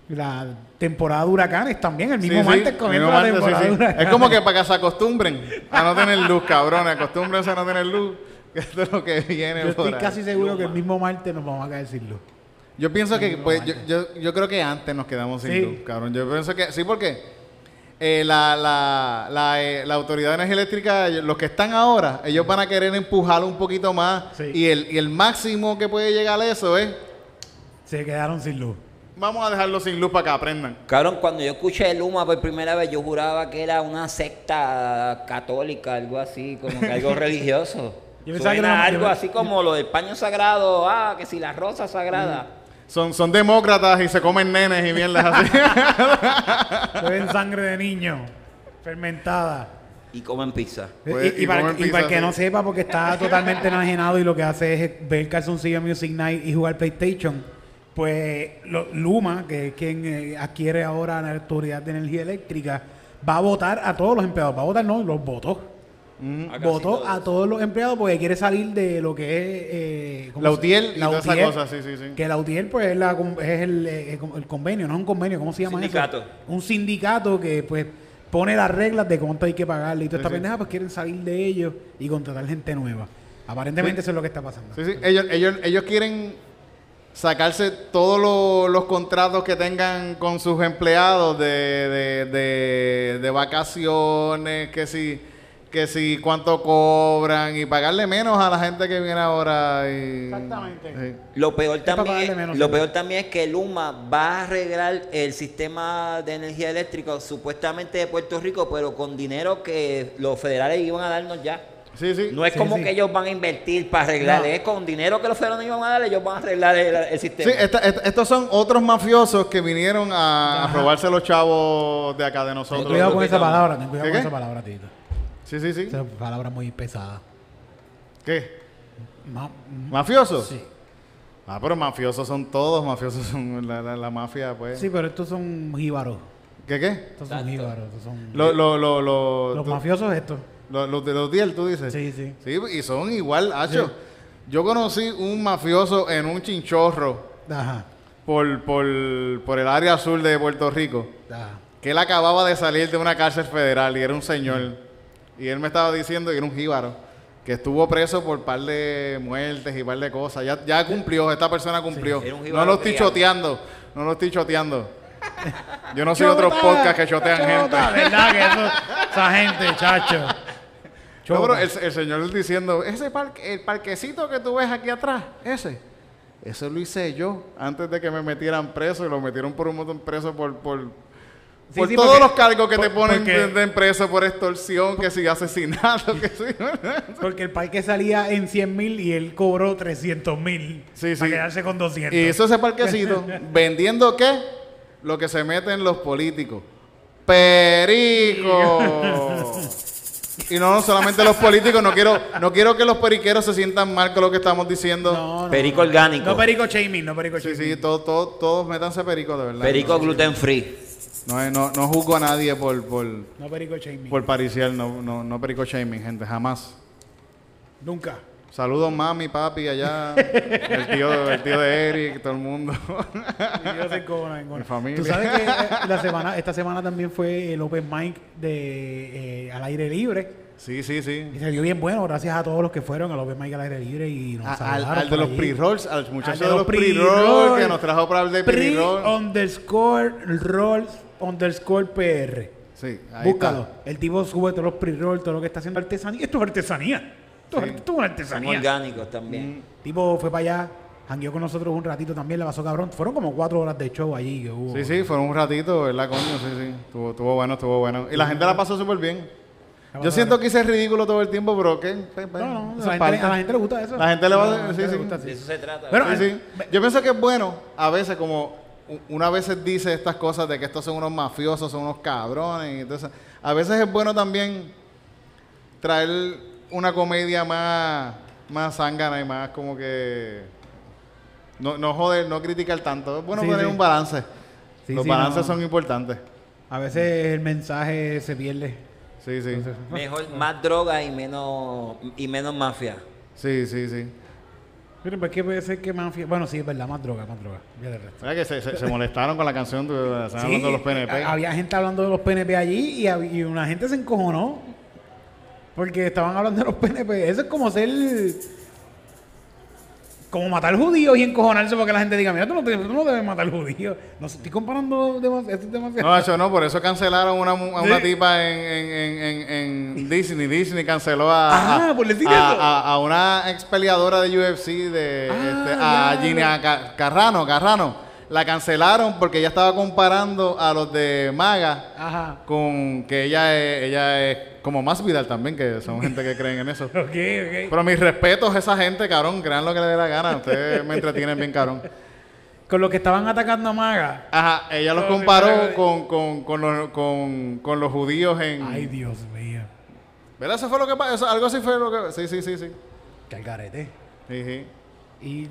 Speaker 1: la temporada de huracanes también, el mismo
Speaker 4: Sí, sí,
Speaker 1: martes comienza
Speaker 4: mismo
Speaker 1: la
Speaker 4: martes,
Speaker 1: temporada de huracanes.
Speaker 4: Es como que para que se acostumbren a no tener luz, cabrones. Acostúmbrense a no tener luz. Que esto es lo que viene
Speaker 1: Yo estoy casi seguro que el mismo martes nos vamos a caer sin luz.
Speaker 4: Yo pienso que, pues, yo, yo, yo creo que antes nos quedamos sin luz, cabrón. Yo pienso que, sí, porque eh, la, la, la, eh, la Autoridad de Energía Eléctrica, los que están ahora, ellos van a querer empujarlo un poquito más.
Speaker 1: Sí.
Speaker 4: Y, el, y el máximo que puede llegar a eso es,
Speaker 1: Se quedaron sin luz.
Speaker 4: vamos a dejarlo sin luz para que aprendan.
Speaker 2: Cabrón, cuando yo escuché Luma por primera vez, yo juraba que era una secta católica, algo así, como que algo religioso.
Speaker 1: Yo que
Speaker 2: algo
Speaker 1: yo-
Speaker 2: así como lo del paño sagrado, ah, que si la rosa sagrada.
Speaker 4: Son, son demócratas y se comen nenes y mierdas así.
Speaker 1: Beben sangre de niño, fermentada.
Speaker 2: Y comen pizza.
Speaker 4: Pues,
Speaker 1: y, y
Speaker 4: y
Speaker 1: para,
Speaker 4: comen
Speaker 1: y para el que no sepa, porque está totalmente enajenado y lo que hace es ver Calzoncillo Music Night y jugar PlayStation, pues lo- Luma, que es quien eh, adquiere ahora la autoridad de energía eléctrica, va a votar a todos los empleados. Va a votar, no, los votó.
Speaker 4: Mm.
Speaker 2: A
Speaker 1: Votó
Speaker 2: todos.
Speaker 1: a todos los empleados porque quiere salir de lo que es... Eh, ¿cómo
Speaker 4: La UTIEL y
Speaker 1: la
Speaker 4: toda esa cosa, sí, sí, sí.
Speaker 1: Que la UTIEL pues es, la, con- es el, eh, el convenio, no es un convenio, ¿cómo se llama
Speaker 2: Sindicato.
Speaker 1: eso? Un sindicato que pues pone las reglas de cuánto hay que pagarle y toda
Speaker 4: Sí,
Speaker 1: esta
Speaker 4: sí.
Speaker 1: pendeja pues quieren salir de ellos y contratar gente nueva. Aparentemente eso es lo que está pasando.
Speaker 4: Sí, sí. Ellos, ellos, ellos quieren sacarse todos los, los contratos que tengan con sus empleados de, de, de- de vacaciones, que si, que si cuánto cobran y pagarle menos a la gente que viene ahora. Y,
Speaker 1: Exactamente.
Speaker 4: Sí.
Speaker 2: Lo peor, también,
Speaker 1: menos
Speaker 2: lo peor también es que Luma va a arreglar el sistema de energía eléctrica supuestamente de Puerto Rico, pero con dinero que los federales iban a darnos ya.
Speaker 4: Sí, sí.
Speaker 2: No es
Speaker 1: Sí,
Speaker 2: como
Speaker 1: sí.
Speaker 2: que ellos van a invertir para arreglar,
Speaker 1: No.
Speaker 2: es con dinero que los federales iban a dar, ellos van a arreglar el, el
Speaker 4: Sí,
Speaker 2: sistema.
Speaker 4: esta- esta- estos son otros mafiosos que vinieron a, robarse los chavos de acá de
Speaker 1: Ten
Speaker 4: nosotros.
Speaker 1: cuidado con esa palabra, ten cuidado
Speaker 4: ¿Qué,
Speaker 1: con
Speaker 4: qué?
Speaker 1: esa palabra, Tito.
Speaker 4: Sí, sí, sí.
Speaker 1: Esa palabra muy pesada.
Speaker 4: ¿Qué?
Speaker 1: Ma-
Speaker 4: ¿Mafiosos?
Speaker 1: sí.
Speaker 4: Ah, pero mafiosos son todos, mafiosos son la, la- la mafia, pues.
Speaker 1: sí, pero estos son jíbaros.
Speaker 4: ¿Qué qué?
Speaker 1: Estos son jíbaros. Estos son
Speaker 4: Lo, lo, lo, lo-
Speaker 1: los
Speaker 4: tú-
Speaker 1: mafiosos estos.
Speaker 4: lo- los de los Diel, tú dices.
Speaker 1: Sí, sí.
Speaker 4: Sí, y son igual, hacho.
Speaker 1: Sí.
Speaker 4: Yo conocí un mafioso en un chinchorro
Speaker 1: Ajá.
Speaker 4: por, por, por el área sur de Puerto Rico,
Speaker 1: ajá.
Speaker 4: que él acababa de salir de una cárcel federal y era un señor. Y él me estaba diciendo que era un jíbaro, que estuvo preso por par de muertes y par de cosas. Ya, ya cumplió, esta persona cumplió. No lo estoy
Speaker 2: criado.
Speaker 4: choteando, no lo estoy choteando. Yo no soy otros podcasts que chotean gente.
Speaker 1: ¿Verdad que eso, esa gente, chacho?
Speaker 4: No, pero el, el señor diciendo, ese parque, el parquecito que tú ves aquí atrás, ese, eso lo hice yo antes de que me metieran preso y lo metieron por un montón preso por, por,
Speaker 1: Sí,
Speaker 4: por
Speaker 1: sí,
Speaker 4: todos
Speaker 1: porque-
Speaker 4: los cargos que te ponen
Speaker 1: porque-
Speaker 4: de, preso por extorsión, que si asesinato, que si...
Speaker 1: Porque el parque salía en 100 mil y él cobró 300 mil.
Speaker 4: Sí,
Speaker 1: Para
Speaker 4: sí.
Speaker 1: quedarse con 200.
Speaker 4: y hizo ese parquecito vendiendo qué? Lo que se meten los políticos. Perico. Y no, solamente los políticos, no quiero, no quiero que los periqueros se sientan mal con lo que estamos diciendo.
Speaker 1: No, no,
Speaker 2: Perico orgánico.
Speaker 1: No perico shaming, no perico
Speaker 4: Sí,
Speaker 1: shaming.
Speaker 4: sí, todos, todos, todos métanse perico, de verdad.
Speaker 2: Perico
Speaker 4: no,
Speaker 2: gluten free.
Speaker 4: No, no, no juzgo a nadie por, por,
Speaker 1: No perico shaming.
Speaker 4: por pariciar, no, no, no perico shaming, gente, jamás.
Speaker 1: Nunca.
Speaker 4: Saludos mami, papi, allá, el tío, el tío de Eric, todo el mundo.
Speaker 1: Y yo soy cobra, en
Speaker 4: Mi familia.
Speaker 1: Tú sabes que eh, la semana, esta semana también fue el open mic de eh, al aire libre
Speaker 4: Sí, sí, sí.
Speaker 1: Y se dio bien bueno, gracias a todos los que fueron a los Open Mic al aire libre y nos
Speaker 4: A- al,
Speaker 1: saludaron
Speaker 4: al de
Speaker 1: por
Speaker 4: los
Speaker 1: allí.
Speaker 4: pre-rolls, al muchacho
Speaker 1: Al
Speaker 4: de los pre-rolls que nos trajo para hablar de
Speaker 1: Pre
Speaker 4: pre-roll.
Speaker 1: underscore rolls underscore PR.
Speaker 4: Sí, ahí
Speaker 1: Búscalo.
Speaker 4: está.
Speaker 1: El tipo sube todos los pre-rolls, todo lo que está haciendo artesanía. Esto es artesanía. Esto, es-
Speaker 4: Sí.
Speaker 1: esto es una
Speaker 2: Son
Speaker 1: artesanía.
Speaker 2: orgánicos también.
Speaker 1: El tipo fue para allá, jangueó con nosotros un ratito también, le pasó cabrón. Fueron como cuatro horas de show allí que hubo.
Speaker 4: Sí, sí, fueron un ratito, ¿verdad, coño? Sí, sí. Estuvo, estuvo bueno, estuvo bueno. Y la gente la pasó súper bien. Yo siento que hice ridículo todo el tiempo, pero ¿qué?
Speaker 1: No, no,
Speaker 4: eso
Speaker 1: a la, gente, a la gente le gusta eso.
Speaker 4: La gente le va a- sí, sí.
Speaker 2: De eso se trata.
Speaker 1: Pero-
Speaker 4: Sí, sí. Yo pienso que es bueno, a veces como una vez dice estas cosas de que estos son unos mafiosos, son unos cabrones, y entonces a veces es bueno también traer una comedia más, más zángana y más como que no, no joder, no criticar tanto. Es bueno
Speaker 1: Sí,
Speaker 4: tener
Speaker 1: sí.
Speaker 4: un balance.
Speaker 1: Sí,
Speaker 4: Los
Speaker 1: sí,
Speaker 4: balances
Speaker 1: no.
Speaker 4: son importantes.
Speaker 1: A veces el mensaje se pierde.
Speaker 4: Sí, sí.
Speaker 2: Mejor, más droga y menos, y menos mafia.
Speaker 4: Sí, sí, sí.
Speaker 1: Pero pues que puede ser que mafia. Bueno, sí, es verdad, más droga, más droga. Ya de resto.
Speaker 4: ¿Verdad que se, se- se molestaron con la canción de, están hablando de los PNP?
Speaker 1: Había gente hablando de los PNP allí y, y una gente se encojonó. Porque estaban hablando de los PNP. Eso es como ser. Como matar judíos y encojonarse porque la gente diga, mira, tú no, te- tú no debes matar judíos. No estoy comparando demasiado. Esto es demasiado.
Speaker 4: No, eso no, por eso cancelaron una, a una
Speaker 1: Sí.
Speaker 4: tipa en, en, en, en, en Disney. Disney canceló a,
Speaker 1: Ah,
Speaker 4: a,
Speaker 1: por decir
Speaker 4: a-
Speaker 1: eso.
Speaker 4: a- a una ex peleadora de UFC, de,
Speaker 1: Ah,
Speaker 4: este, a Gina Ca- Carrano, Carrano. La cancelaron porque ella estaba comparando a los de Maga
Speaker 1: Ajá.
Speaker 4: con que ella es, ella es como más Vidal también, que son gente que creen en eso.
Speaker 1: Ok, ok.
Speaker 4: Pero mis respetos a esa gente, cabrón, crean lo que le dé la gana. Ustedes me entretienen bien, cabrón.
Speaker 1: Con los que estaban atacando a Maga.
Speaker 4: Ajá, ella los comparó con, con, con, los, con, con los judíos en...
Speaker 1: Ay, Dios mío.
Speaker 4: ¿Verdad? Eso fue lo que pasó. Algo así fue lo que... Sí, sí, sí, sí.
Speaker 1: Calgarete.
Speaker 4: Sí, sí.
Speaker 1: Y.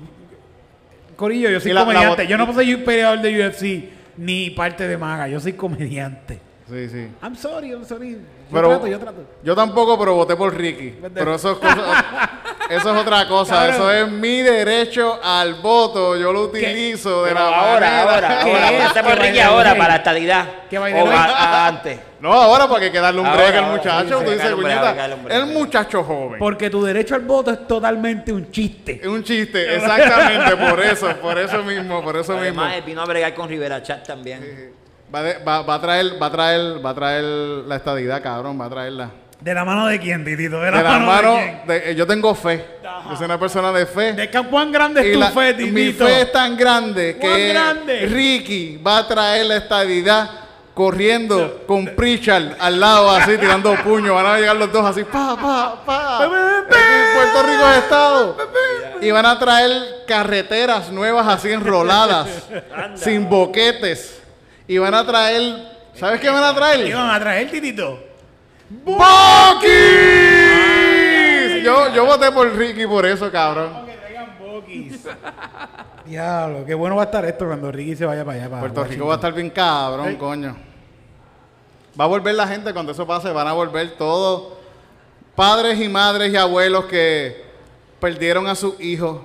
Speaker 1: Corillo, yo soy
Speaker 4: la-
Speaker 1: comediante. yo no soy un peleador de UFC ni parte de Maga. Yo soy comediante.
Speaker 4: Sí, sí.
Speaker 1: I'm sorry, I'm sorry. Yo
Speaker 4: Pero-
Speaker 1: trato, yo trato.
Speaker 4: Yo tampoco, pero voté por Ricky. Pero eso es, cosa- eso es otra cosa.
Speaker 1: Cabrón.
Speaker 4: Eso es mi derecho al voto. Yo lo utilizo de
Speaker 2: Pero
Speaker 4: la
Speaker 2: ahora,
Speaker 4: manera.
Speaker 2: ahora,
Speaker 1: ¿Qué
Speaker 2: ahora.
Speaker 1: es?
Speaker 2: Votaste por
Speaker 1: ¿Qué
Speaker 2: Ricky ahora para la estabilidad.
Speaker 1: ¿Qué
Speaker 2: O a- a- antes.
Speaker 4: No, ahora porque hay que darle un
Speaker 2: Ahora,
Speaker 4: break al
Speaker 2: ahora,
Speaker 4: muchacho.
Speaker 2: sí,
Speaker 4: Tú
Speaker 2: sí,
Speaker 4: dices, puñeta, el muchacho joven.
Speaker 1: Porque tu derecho al voto es totalmente un chiste.
Speaker 4: Es un chiste, exactamente, por eso, por eso mismo, por eso mismo.
Speaker 2: Además, vino a bregar con Rivera Chat también.
Speaker 4: Va, de- va- va a traer, va a traer, va a traer la estadidad, cabrón, va a traerla.
Speaker 1: ¿De la mano de quién, Titito? ¿De
Speaker 4: De
Speaker 1: la, mano,
Speaker 4: mano,
Speaker 1: de quién?
Speaker 4: de- eh, yo tengo fe. Yo soy una persona de fe.
Speaker 1: ¿De qué- cuán grande es tu
Speaker 4: la-
Speaker 1: fe,
Speaker 4: mi
Speaker 1: Titito?
Speaker 4: fe es tan grande
Speaker 1: ¿Cuán
Speaker 4: que
Speaker 1: grande?
Speaker 4: Ricky va a traer la estadidad corriendo con Pritchard al lado así tirando puños. Van a llegar los dos así, pa, pa, pa. Puerto Rico es estado. Y van a traer carreteras nuevas así enroladas, sin boquetes. Y van a traer, ¿sabes qué van a
Speaker 1: ¿Qué
Speaker 4: traer?
Speaker 1: van a traer, Titito?
Speaker 4: ¡Bucky! Yo, yo voté por Ricky por eso, cabrón.
Speaker 1: Que traigan Bokis. Diablo, qué bueno va a estar esto cuando Ricky se vaya para allá. Para
Speaker 4: Puerto Rico va a estar bien cabrón, coño. Va a volver la gente cuando eso pase, van a volver todos padres y madres y abuelos que perdieron a sus hijos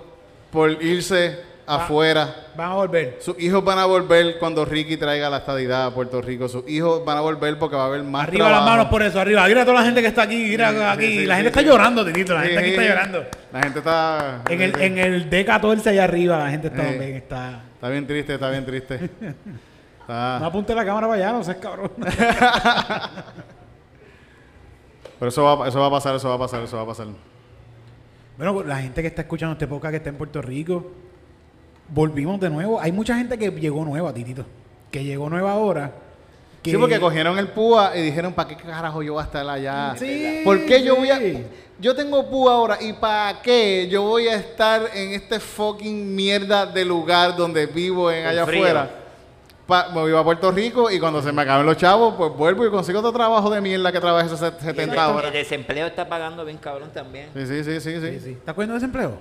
Speaker 4: por irse afuera.
Speaker 1: Van a volver.
Speaker 4: Sus hijos van a volver cuando Ricky traiga la estadidad a Puerto Rico. Sus hijos van a volver porque va a haber más
Speaker 1: Arriba
Speaker 4: trabajo.
Speaker 1: las manos por eso, arriba. Mira a toda la gente que está aquí, mira
Speaker 4: Sí,
Speaker 1: aquí.
Speaker 4: sí, sí,
Speaker 1: la gente está llorando, Titito. La gente aquí está llorando.
Speaker 4: La gente está...
Speaker 1: En el, en el D14 allá arriba, la gente está también está.
Speaker 4: Está bien triste, está bien triste. Está-
Speaker 1: No apunte la cámara para allá, no seas cabrón.
Speaker 4: Pero eso va, eso va a pasar, eso va a pasar, eso va a pasar.
Speaker 1: bueno, la gente que está escuchando este podcast que está en Puerto Rico, volvimos de nuevo. Hay mucha gente que llegó nueva, Titito. Que llegó nueva ahora. Que...
Speaker 4: Sí, porque cogieron el púa y dijeron, ¿para qué carajo yo voy a estar allá?
Speaker 1: Sí,
Speaker 4: ¿Por qué yo voy a...? Yo tengo púa ahora, ¿y para qué yo voy a estar en este fucking mierda de lugar donde vivo en allá
Speaker 2: frío.
Speaker 4: afuera? Pa- me voy a Puerto Rico y cuando se me acaben los chavos, pues vuelvo y consigo otro trabajo de mierda que trabaje esas set- 70
Speaker 2: el,
Speaker 4: horas.
Speaker 2: el desempleo está pagando bien cabrón también.
Speaker 4: Sí, sí, sí, sí, sí.
Speaker 1: Sí, sí. ¿Estás cogiendo desempleo?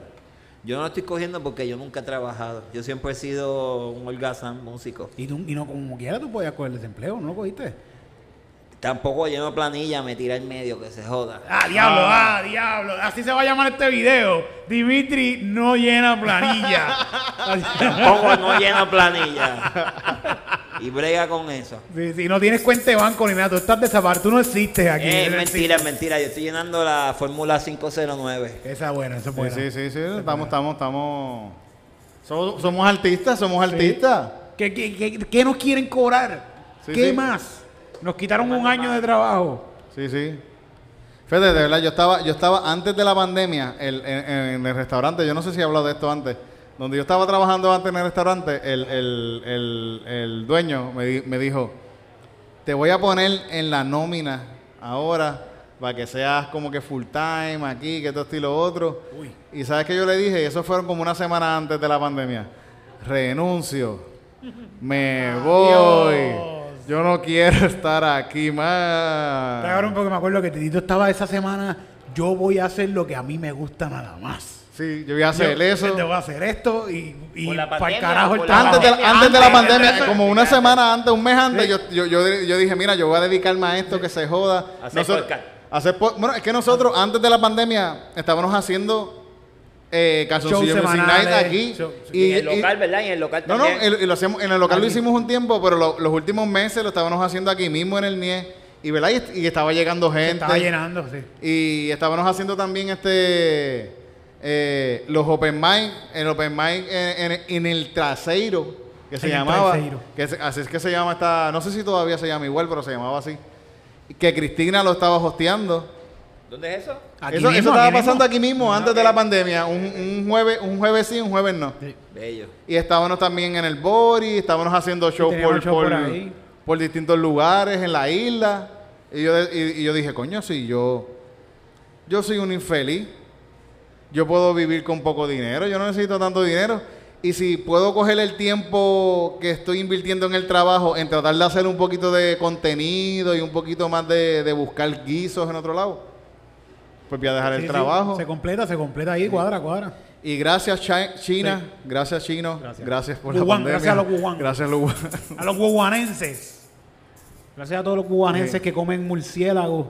Speaker 2: Yo no lo estoy cogiendo porque yo nunca he trabajado. Yo siempre he sido un holgazán músico.
Speaker 1: Y, tú, y no como quiera tú podías coger desempleo, ¿no lo cogiste?
Speaker 2: Tampoco lleno planilla, me tira en medio, que se joda.
Speaker 1: Ah, diablo, ah, diablo. Así se va a llamar este video. Dimitri no llena planilla.
Speaker 2: Tampoco no lleno planilla. y brega con eso.
Speaker 1: Si, no tienes cuenta de banco ni nada, tú estás desaparecido, tú no existes aquí.
Speaker 2: Eh, es mentira, es mentira. Yo estoy llenando la fórmula 509.
Speaker 1: sitio. Esa es buena, esa es buena.
Speaker 4: sí, sí, sí, estamos, estamos, estamos... Somos, somos artistas, somos artistas.
Speaker 1: ¿Qué, qué, qué- qué nos quieren cobrar?
Speaker 4: Sí,
Speaker 1: ¿Qué
Speaker 4: sí.
Speaker 1: más? Nos quitaron un año de trabajo.
Speaker 4: Sí, sí. Fede, de verdad, yo estaba, yo estaba antes de la pandemia el- en, en el restaurante, yo no sé si he hablado de esto antes, donde yo estaba trabajando antes en el restaurante, el, el- el- el dueño me, di- me dijo, te voy a poner en la nómina ahora para que seas como que full time aquí, que esto, esto y lo otro.
Speaker 1: Uy.
Speaker 4: Y sabes que yo le dije, eso fueron como una semana antes de la pandemia, renuncio, me voy, yo no quiero estar aquí más.
Speaker 1: Cabrón, porque me acuerdo que Titito estaba esa semana. Yo voy a hacer lo que a mí me gusta nada más.
Speaker 4: Sí, yo voy a hacer
Speaker 1: Yo-
Speaker 4: eso.
Speaker 1: Yo voy a hacer esto y, y
Speaker 2: la
Speaker 1: para el carajo el.
Speaker 4: Antes de, la, antes de la pandemia, como una semana antes, un mes antes,
Speaker 1: Sí.
Speaker 4: yo, yo, yo, yo dije, mira, yo voy a dedicarme a esto, que se joda.
Speaker 2: Hacer podcast.
Speaker 4: hacer po- bueno, es que nosotros antes de la pandemia estábamos haciendo eh, Calzoncillo Music Night aquí.
Speaker 1: show-
Speaker 2: Y, en el
Speaker 4: y-
Speaker 2: local, ¿verdad? Y en el local
Speaker 4: no, no,
Speaker 2: también.
Speaker 4: el- y lo hacíamos, en el local lo hicimos un tiempo, pero lo- los últimos meses lo estábamos haciendo aquí mismo en el NIE. Y, ¿verdad? y, y estaba llegando gente.
Speaker 1: Estaba llenando, sí.
Speaker 4: Y estábamos haciendo también este eh, los open mic, el open mic en, en- en el trasero, que se
Speaker 1: En el
Speaker 4: llamaba.
Speaker 1: trasero.
Speaker 4: Que se- así es que se llama esta, no sé si todavía se llama igual, pero se llamaba así. Que Cristina lo estaba hosteando.
Speaker 2: ¿Dónde es eso?
Speaker 1: Aquí
Speaker 4: eso, eso
Speaker 1: mismo,
Speaker 4: estaba
Speaker 1: aquí
Speaker 4: pasando
Speaker 1: mismo.
Speaker 4: aquí mismo, antes de la pandemia. Un, un jueves, un jueves sí, un jueves no.
Speaker 1: Sí.
Speaker 2: Bello.
Speaker 4: Y estábamos también en el Bori, estábamos haciendo show,
Speaker 1: teníamos
Speaker 4: por,
Speaker 1: show por
Speaker 4: por-
Speaker 1: ahí.
Speaker 4: por distintos lugares en la isla. Y yo, y, y yo dije, coño, si yo, yo soy un infeliz, yo puedo vivir con poco dinero, yo no necesito tanto dinero. Y si puedo coger el tiempo que estoy invirtiendo en el trabajo en tratar de hacer un poquito de contenido y un poquito más de, de buscar guisos en otro lado, pues voy a dejar
Speaker 1: Sí,
Speaker 4: el
Speaker 1: sí,
Speaker 4: trabajo.
Speaker 1: Se completa, se completa ahí, cuadra, cuadra.
Speaker 4: Y gracias Chi- China, gracias Chino,
Speaker 1: Gracias.
Speaker 4: gracias, por
Speaker 1: Wuhan,
Speaker 4: la pandemia.
Speaker 1: gracias a los Wuhan.
Speaker 4: Gracias a los Wuhan.
Speaker 1: A los guaguanenses. Gracias a todos los guaguanenses que comen murciélagos.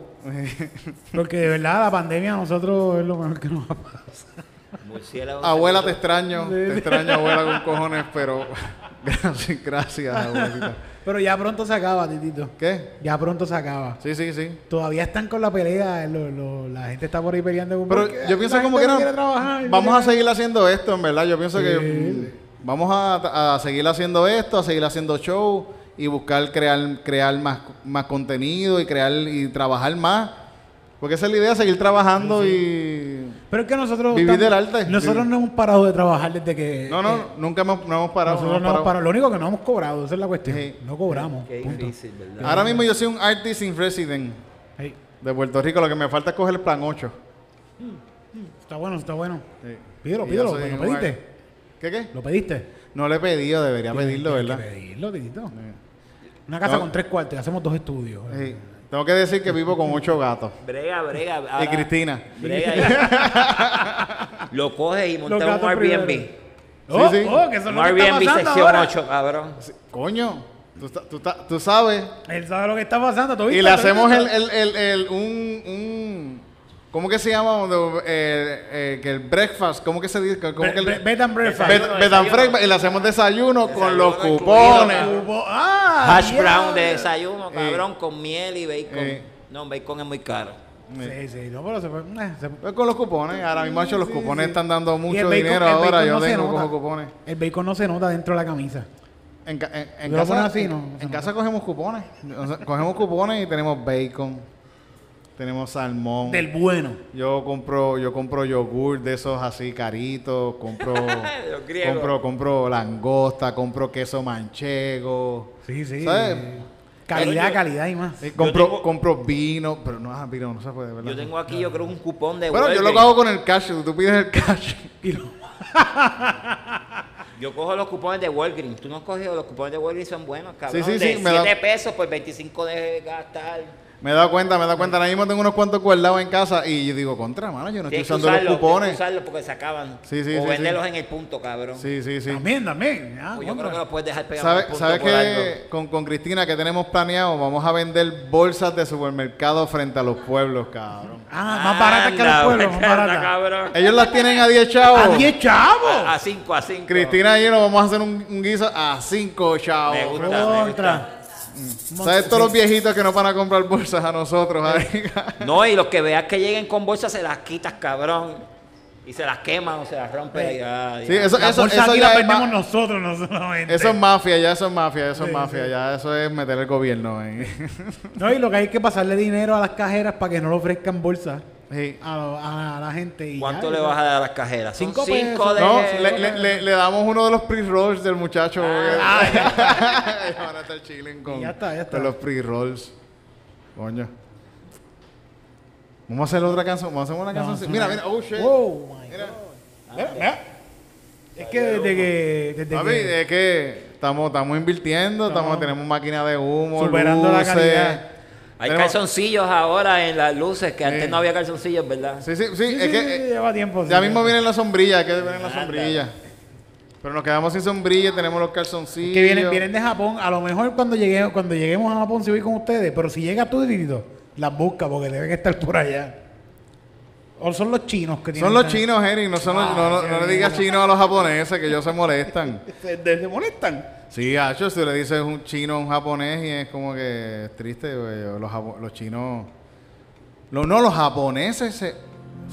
Speaker 1: Porque de verdad la pandemia a nosotros es lo mejor que nos ha pasado.
Speaker 2: Murciélago.
Speaker 4: abuela, te extraño, te extraño abuela con cojones, pero gracias, gracias abuelita.
Speaker 1: Pero ya pronto se acaba, Titito.
Speaker 4: ¿Qué?
Speaker 1: Ya pronto se acaba.
Speaker 4: Sí, sí, sí.
Speaker 1: Todavía están con la pelea, lo- lo- la gente está por ahí peleando. con-
Speaker 4: Pero yo pienso como que no,
Speaker 1: trabajar,
Speaker 4: vamos a seguir haciendo esto, en verdad. Yo pienso
Speaker 1: Sí.
Speaker 4: que mm, vamos a, a seguir haciendo esto, a seguir haciendo show y buscar crear, crear más, más contenido y crear y trabajar más. Porque esa es la idea, seguir trabajando y...
Speaker 1: Pero es que nosotros.
Speaker 4: Vivir
Speaker 1: estamos-
Speaker 4: del arte.
Speaker 1: Nosotros no hemos parado de trabajar desde que.
Speaker 4: No, no,
Speaker 1: eh,
Speaker 4: nunca hemos, no hemos parado.
Speaker 1: nosotros
Speaker 4: no hemos
Speaker 1: parado. Lo único que no hemos cobrado, esa es la cuestión.
Speaker 4: Sí.
Speaker 1: No cobramos.
Speaker 2: Qué
Speaker 1: punto.
Speaker 2: difícil, ¿verdad?
Speaker 4: parado. Ahora mismo yo soy un artist in resident de Puerto Rico. Lo que me falta es coger el plan 8.
Speaker 1: está bueno, está bueno.
Speaker 4: Sí.
Speaker 1: Pídelo, pídelo, ¿lo pediste?
Speaker 4: ar- ¿Qué, qué?
Speaker 1: ¿Lo pediste?
Speaker 4: No le he pedido, debería pedirlo,
Speaker 1: Tienes
Speaker 4: ¿verdad?
Speaker 1: que pedirlo, Titito. Una casa
Speaker 4: No.
Speaker 1: con tres cuartos, hacemos dos estudios.
Speaker 4: Tengo que decir que vivo con ocho gatos.
Speaker 2: Brega, brega.
Speaker 4: Y
Speaker 2: ahora-
Speaker 4: Cristina.
Speaker 2: Brega y- lo coges y montas un Airbnb.
Speaker 1: primero.
Speaker 4: Sí,
Speaker 1: Oh,
Speaker 4: sí.
Speaker 1: oh, que eso es
Speaker 2: Un Airbnb sección
Speaker 1: ahora.
Speaker 2: 8, cabrón.
Speaker 4: Coño, tú, tú tú sabes.
Speaker 1: Él sabe lo que está pasando. ¿tú
Speaker 4: Y
Speaker 1: viste?
Speaker 4: le
Speaker 1: ¿Tú
Speaker 4: hacemos el, el, el- un, un... ¿Cómo que se llama? Eh, eh, que el breakfast, ¿cómo que se dice? ¿Cómo que el-
Speaker 1: bed and breakfast.
Speaker 4: Bed- and breakfast, y le hacemos desayuno, con los cupones.
Speaker 1: ah,
Speaker 2: Hash brown de desayuno, cabrón, con miel y bacon.
Speaker 4: Eh.
Speaker 2: No, bacon es muy caro.
Speaker 1: Sí, sí, no, pero se fue. eh, se-
Speaker 4: con los cupones, ahora mismo hecho, los
Speaker 1: sí,
Speaker 4: cupones
Speaker 1: sí.
Speaker 4: están dando mucho
Speaker 1: bacon-
Speaker 4: dinero ahora, yo
Speaker 1: no
Speaker 4: tengo cojo cupones.
Speaker 1: El bacon no se nota dentro de la camisa.
Speaker 4: En, en- en
Speaker 1: ¿Lo pones
Speaker 4: casa,
Speaker 1: así, no?
Speaker 4: en, casa cogemos cupones. Cogemos cupones y tenemos bacon, tenemos salmón.
Speaker 1: Del bueno.
Speaker 4: Yo compro, yo compro yogur de esos así caritos, compro, compro, compro langosta, compro queso manchego,
Speaker 1: Sí, sí.
Speaker 4: ¿Sabes?
Speaker 1: Calidad,
Speaker 2: yo-
Speaker 1: calidad y más.
Speaker 4: eh, compro,
Speaker 2: tengo-
Speaker 4: compro vino, pero no, ah, vino no se puede, ¿verdad?
Speaker 2: Yo tengo aquí, yo creo, un cupón de
Speaker 4: bueno, yo lo hago con el cash, tú pides el cash.
Speaker 1: Y lo-
Speaker 2: Yo cojo los cupones de Walgreens. Tú no has cogido los cupones de Walgreens, son buenos, cabrón.
Speaker 4: Sí, sí,
Speaker 2: de
Speaker 4: sí, me
Speaker 2: 7
Speaker 4: da-
Speaker 2: pesos por 25 de gastar.
Speaker 4: Me he dado cuenta, me he dado cuenta. Ahora mismo tengo unos cuantos guardados en casa y yo digo, contra, mano, yo no estoy usando
Speaker 2: usarlo,
Speaker 4: los cupones.
Speaker 2: usarlo porque se acaban.
Speaker 4: Sí, sí,
Speaker 2: o
Speaker 4: sí,
Speaker 2: venderlos
Speaker 4: sí.
Speaker 2: en el punto, cabrón.
Speaker 4: Sí, sí, sí.
Speaker 1: También, también. ah,
Speaker 2: Pues yo creo que lo puedes dejar pegado en el
Speaker 4: ¿Sabes
Speaker 2: punto
Speaker 4: sabe que con, con Cristina que tenemos planeado? Vamos a vender bolsas de supermercado frente a los pueblos, cabrón.
Speaker 1: Ah, más baratas que los pueblos, más baratas.
Speaker 2: cabrón.
Speaker 4: Ellos las tienen a 10 chavos.
Speaker 1: ¡A 10 chavos!
Speaker 2: A 5, a 5.
Speaker 4: Cristina y yo nos vamos a hacer un, un guiso a 5 chavos.
Speaker 2: Me gusta, me
Speaker 1: Contra.
Speaker 4: ¿Sabes todos los viejitos que nos van a comprar bolsas a nosotros? ahí?
Speaker 2: No, y los que veas que lleguen con bolsas se las quitas, cabrón. Y se las queman o se las rompen. ah,
Speaker 4: sí, eso,
Speaker 1: La
Speaker 4: eso,
Speaker 1: bolsa
Speaker 4: eso
Speaker 1: aquí
Speaker 4: ya
Speaker 1: la
Speaker 4: es
Speaker 1: vendemos
Speaker 4: ma-
Speaker 1: nosotros, no solamente.
Speaker 4: eso es mafia, ya eso es mafia, eso es mafia,
Speaker 1: sí.
Speaker 4: ya eso es meter el gobierno. ahí.
Speaker 1: No, y lo que hay que pasarle dinero a las cajeras para que no le ofrezcan bolsa
Speaker 4: Sí.
Speaker 1: a, a- a la gente. y
Speaker 2: ¿Cuánto
Speaker 1: ya,
Speaker 2: le
Speaker 1: ya.
Speaker 2: vas a dar a las cajeras?
Speaker 1: Cinco
Speaker 2: cinco
Speaker 1: pesos.
Speaker 2: de...
Speaker 4: No, le, le- le- le damos uno de los pre-rolls del muchacho.
Speaker 2: Ah,
Speaker 4: porque- Van a estar chilling con,
Speaker 1: ya está, ya está.
Speaker 4: con los pre-rolls. Coño. Vamos a hacer otra canción. Vamos a hacer una
Speaker 1: No,
Speaker 4: canción.
Speaker 1: eso
Speaker 4: mira,
Speaker 1: no.
Speaker 4: mira. Oh, shit.
Speaker 1: Wow, my
Speaker 4: Mira.
Speaker 1: God.
Speaker 4: Mira, mira.
Speaker 1: Es que desde que. Desde
Speaker 4: Papi,
Speaker 1: que
Speaker 4: es que estamos, estamos invirtiendo, estamos, tenemos máquina de humo,
Speaker 1: Superando la
Speaker 4: luces.
Speaker 1: calidad.
Speaker 2: Hay
Speaker 4: Tenemos-
Speaker 2: calzoncillos ahora en las luces, que antes no había calzoncillos, ¿verdad?
Speaker 4: Sí, sí, sí.
Speaker 1: Sí,
Speaker 4: es
Speaker 1: sí,
Speaker 4: que,
Speaker 1: sí,
Speaker 4: eh,
Speaker 1: lleva tiempo.
Speaker 4: ya
Speaker 1: sí.
Speaker 4: mismo viene la sombrilla, hay que viene la
Speaker 2: Anda.
Speaker 4: sombrilla. Pero nos quedamos sin sombrilla, tenemos los calzoncillos.
Speaker 1: Que vienen, vienen de Japón. A lo mejor cuando lleguemos, cuando lleguemos a Japón, si voy con ustedes. Pero si llega tú, Titito, las busca porque deben estar por allá. O son los chinos que tienen.
Speaker 4: Son los chinos, Eric, no, son los-
Speaker 1: Ah,
Speaker 4: no, no- le digas chino a los japoneses, que ellos se molestan.
Speaker 1: Se, molestan.
Speaker 4: Sí, Hacho, si le dices un chino a un japonés y es como que es triste, güey. Los, los chinos... Lo- no, los japoneses se,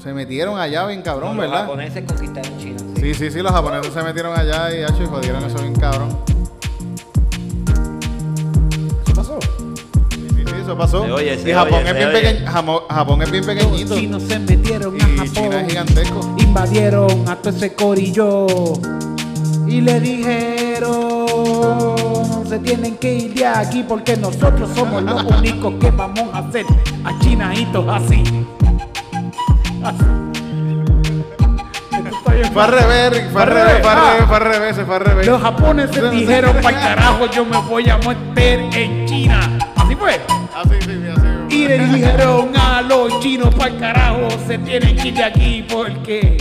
Speaker 4: se metieron allá bien cabrón,
Speaker 2: No, los
Speaker 4: ¿verdad?
Speaker 2: japoneses conquistaron China. sí.
Speaker 4: Sí, sí, sí, los japoneses se metieron allá y, Hacho, y jodieron eso bien cabrón. Eso pasó.
Speaker 2: Se oye, se
Speaker 4: y Japón,
Speaker 2: oye,
Speaker 4: es bien pequeño, Japón es bien pequeñito.
Speaker 1: Los chinos se metieron a
Speaker 4: Y
Speaker 1: Japón.
Speaker 4: China es gigantesco.
Speaker 1: Invadieron a todo ese corillo. Y le dijeron. Se tienen que ir de aquí porque nosotros somos los únicos que vamos a hacer a chinaitos así. Así. Bien
Speaker 4: Fue al revés, fue al
Speaker 1: Fue al
Speaker 4: revés, fue al
Speaker 1: revés,
Speaker 4: revés,
Speaker 1: ah.
Speaker 4: fue al revés, se fue al revés.
Speaker 1: Los japoneses dijeron, para carajo, yo me voy a meter en China. Así fue. Y le dijeron a los chinos, para carajo, se tienen que ir de aquí porque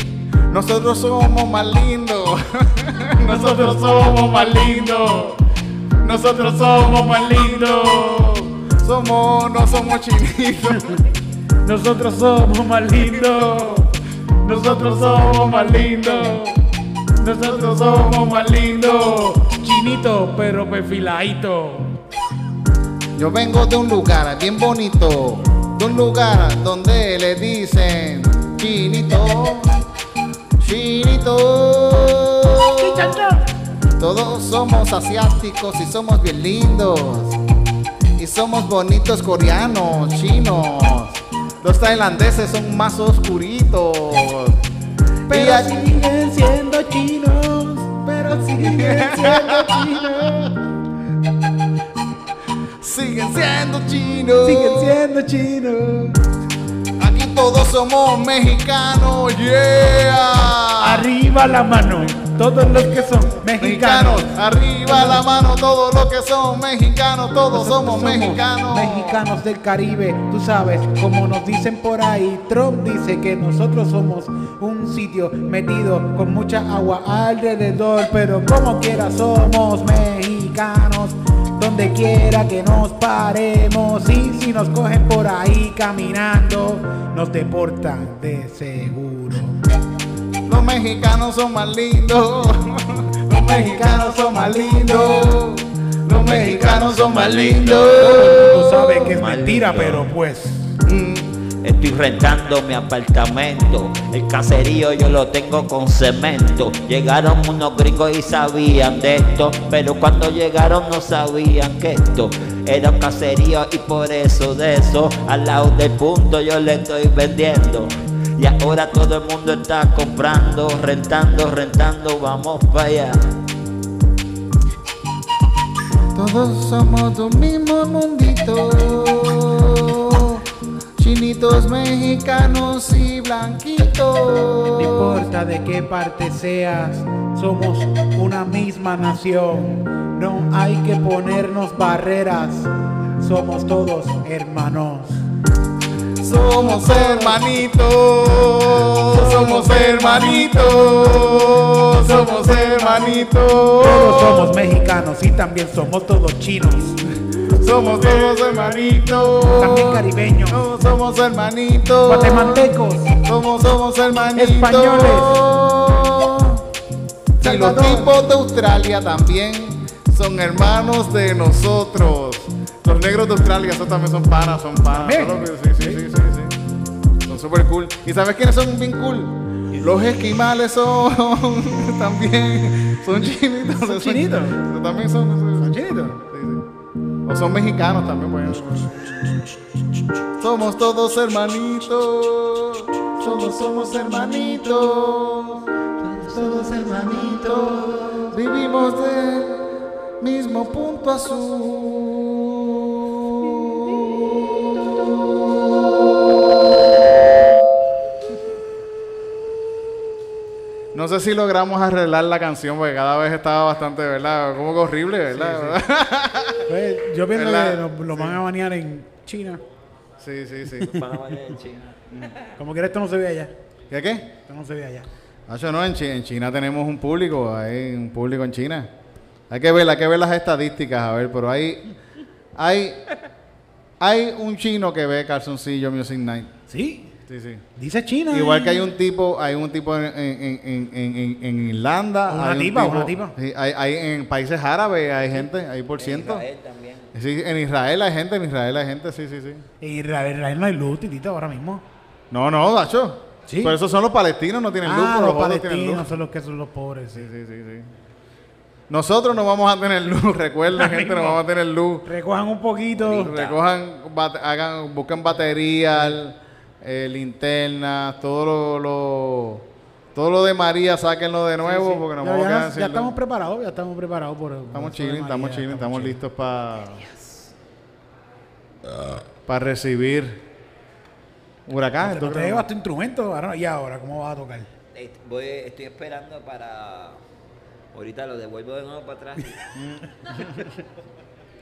Speaker 4: Nosotros somos más lindos. Nosotros somos más lindos. Nosotros somos más lindos. Somos, no somos chinitos.
Speaker 1: nosotros somos más lindos. Nosotros somos más lindos. Nosotros somos más lindos. Chinito, pero perfiladito.
Speaker 4: Yo vengo de un lugar bien bonito. De un lugar donde le dicen chinito. Chinito. Todos somos asiáticos y somos bien lindos. Y somos bonitos coreanos, chinos. Los tailandeses son más oscuritos.
Speaker 1: Pero siguen siendo chinos. Pero siguen siendo chinos.
Speaker 4: Siguen siendo chinos.
Speaker 1: Siguen siendo chinos.
Speaker 4: Aquí todos somos mexicanos, yeah.
Speaker 1: Arriba la mano, todos los que son
Speaker 4: Mexicanos,
Speaker 1: mexicanos.
Speaker 4: arriba la mano, todos los que son mexicanos, todos somos mexicanos.
Speaker 1: Mexicanos del Caribe, tú sabes, como nos dicen por ahí, Trump dice que nosotros somos un sitio metido con mucha agua alrededor, pero como quiera somos mexicanos. Donde quiera que nos paremos y si nos cogen por ahí caminando, nos deportan de seguro.
Speaker 4: Los mexicanos son más lindos. Los mexicanos son más lindos. Los mexicanos son más lindos.
Speaker 1: Tú sabes que es mentira, pero pues.
Speaker 2: Estoy rentando mi apartamento. El caserío yo lo tengo con cemento. Llegaron unos gringos y sabían de esto. Pero cuando llegaron no sabían que esto era un caserío. Y por eso de eso, al lado del punto yo le estoy vendiendo. Y ahora todo el mundo está comprando, rentando, rentando. Vamos para allá.
Speaker 4: Todos somos un mismo mundito. Chinitos mexicanos y blanquitos.
Speaker 1: No importa de qué parte seas, somos una misma nación. No hay que ponernos barreras. somos todos hermanos.
Speaker 4: Somos hermanitos, somos hermanitos, somos hermanitos.
Speaker 1: Todos somos mexicanos y también somos todos chinos.
Speaker 4: Somos todos hermanitos.
Speaker 1: También caribeños.
Speaker 4: No, somos hermanitos.
Speaker 1: Guatemaltecos.
Speaker 4: Somos, somos hermanitos.
Speaker 1: Españoles.
Speaker 4: Y los tipos de Australia también son hermanos de nosotros. Los negros de Australia, esos también son panas, son panas. Sí, sí, sí, sí, sí. Son super cool. ¿Y sabes quiénes son bien cool? Los esquimales son también son chinitos.
Speaker 1: ¿Son chinitos?
Speaker 4: También ¿Son
Speaker 1: chinitos?
Speaker 4: O son mexicanos también, pues. Somos todos hermanitos. Somos, somos hermanitos. Todos hermanitos. Vivimos del mismo punto azul. No sé si logramos arreglar la canción porque cada vez estaba bastante, ¿verdad? Como que horrible, ¿verdad?
Speaker 1: Pues, yo pienso
Speaker 4: ¿Verdad?
Speaker 1: que lo, lo van a banear en China.
Speaker 4: Sí, sí, sí.
Speaker 2: Van a bailar en China.
Speaker 1: Como quiera esto no se ve allá.
Speaker 4: ¿Qué qué?
Speaker 1: Esto no se ve allá.
Speaker 4: Nacho, no, en, Chi- en China tenemos un público, hay un público en China. Hay que ver, hay que ver las estadísticas, a ver, pero hay, hay, hay un chino que ve Calzoncillo Music Night.
Speaker 1: Sí.
Speaker 4: Sí, sí.
Speaker 1: Dice China.
Speaker 4: Igual
Speaker 1: eh.
Speaker 4: que hay un tipo, hay un tipo en, en, en, en, en- en Irlanda.
Speaker 1: Una
Speaker 4: hay un
Speaker 1: tipa,
Speaker 4: tipo-
Speaker 1: una tipa.
Speaker 4: sí, hay, hay en países árabes hay gente, hay por
Speaker 2: En
Speaker 4: ciento.
Speaker 2: Israel también.
Speaker 4: Sí, en Israel hay gente, en Israel hay gente, sí, sí, sí.
Speaker 1: En Israel, Israel no hay luz, titito, ahora mismo.
Speaker 4: No, no, Dacho.
Speaker 1: Sí.
Speaker 4: Por eso son los palestinos, no tienen luz,
Speaker 1: ah,
Speaker 4: pero
Speaker 1: los
Speaker 4: los otros tienen luz.
Speaker 1: palestinos son los que son los pobres.
Speaker 4: Sí,
Speaker 1: Sí.
Speaker 4: sí, sí. Nosotros no vamos a tener luz, recuerden, gente, no vamos a tener luz.
Speaker 1: Recojan un poquito.
Speaker 4: Recojan, bate- hagan, busquen baterías, eh, linternas, todo lo, lo- todo lo de María, sáquenlo de nuevo, porque nos
Speaker 1: Ya,
Speaker 4: vamos
Speaker 1: ya
Speaker 4: a quedar sin
Speaker 1: ya estamos preparados, ya estamos preparados por.
Speaker 4: Estamos chilling, estamos chilling, estamos
Speaker 1: chilling.
Speaker 4: listos para para recibir huracán.
Speaker 1: Te- te llevas tu instrumento ahora- y ahora, ¿cómo vas a tocar?
Speaker 2: Voy, estoy esperando para. Ahorita lo devuelvo de nuevo para atrás.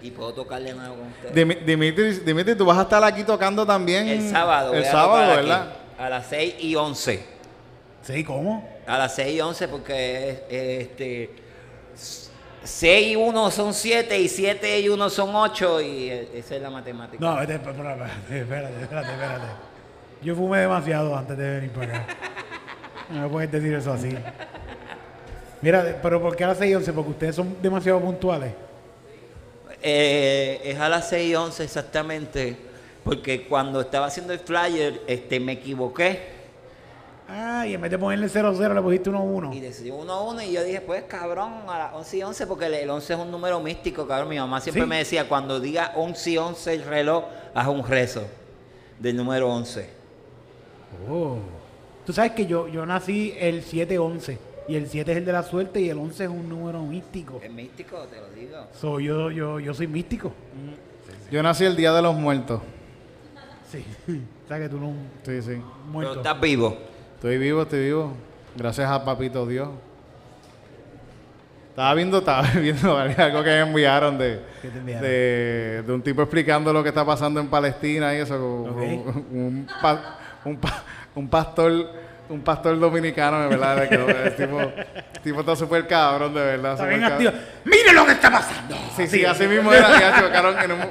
Speaker 2: y puedo tocar de nuevo con ustedes.
Speaker 4: Dimi- Dimitri, Dimitri, tú vas a estar aquí tocando también
Speaker 2: El sábado.
Speaker 4: El
Speaker 2: a
Speaker 4: sábado,
Speaker 2: tocar aquí,
Speaker 4: ¿verdad?
Speaker 2: A las 6 y 11.
Speaker 1: Sí, ¿cómo?
Speaker 2: A las 6 y 11 porque es- este 6 y 1 son 7 y 7 y 1 son 8 y eh, esa es la matemática.
Speaker 1: No, vete, espérate, espérate, espérate, espérate, espérate. Yo fumé demasiado antes de venir para acá. No me puedes decir eso así. Mira, pero ¿por qué a las 6 y 11? Porque ustedes son demasiado puntuales.
Speaker 2: Eh, es a las 6 y 11 exactamente porque cuando estaba haciendo el flyer este, me equivoqué
Speaker 1: Ah, y en vez de ponerle 0-0 le pusiste 1-1.
Speaker 2: y decidí 1 a 1 y yo dije pues cabrón a las 11 y 11 porque el- el 11 es un número místico cabrón mi mamá siempre
Speaker 1: Sí.
Speaker 2: me decía cuando diga 11 y 11 el reloj haz un rezo del número 11
Speaker 1: Oh. Tú sabes que yo, yo nací el 7-11. Y el 7 es el de la suerte y el 11 es un número místico.
Speaker 2: es místico te lo digo
Speaker 1: So, yo, yo, yo soy místico.
Speaker 4: Yo nací el Día de los Muertos.
Speaker 1: Sí. o sea que tú no
Speaker 4: Sí, sí.
Speaker 2: pero
Speaker 1: muerto.
Speaker 2: estás vivo
Speaker 4: Estoy vivo, estoy vivo. Gracias a Papito Dios. Estaba viendo, estaba viendo algo que me enviaron de, de, de un tipo explicando lo que está pasando en Palestina y eso. Un, un pa- un pa- un pastor, un pastor dominicano, de verdad. de que el tipo, el tipo está súper cabrón, de verdad.
Speaker 1: Está
Speaker 4: súper
Speaker 1: bien activo. ¡Mire lo que está pasando!
Speaker 4: Sí, sí, así mismo era. ya, chocaron en un-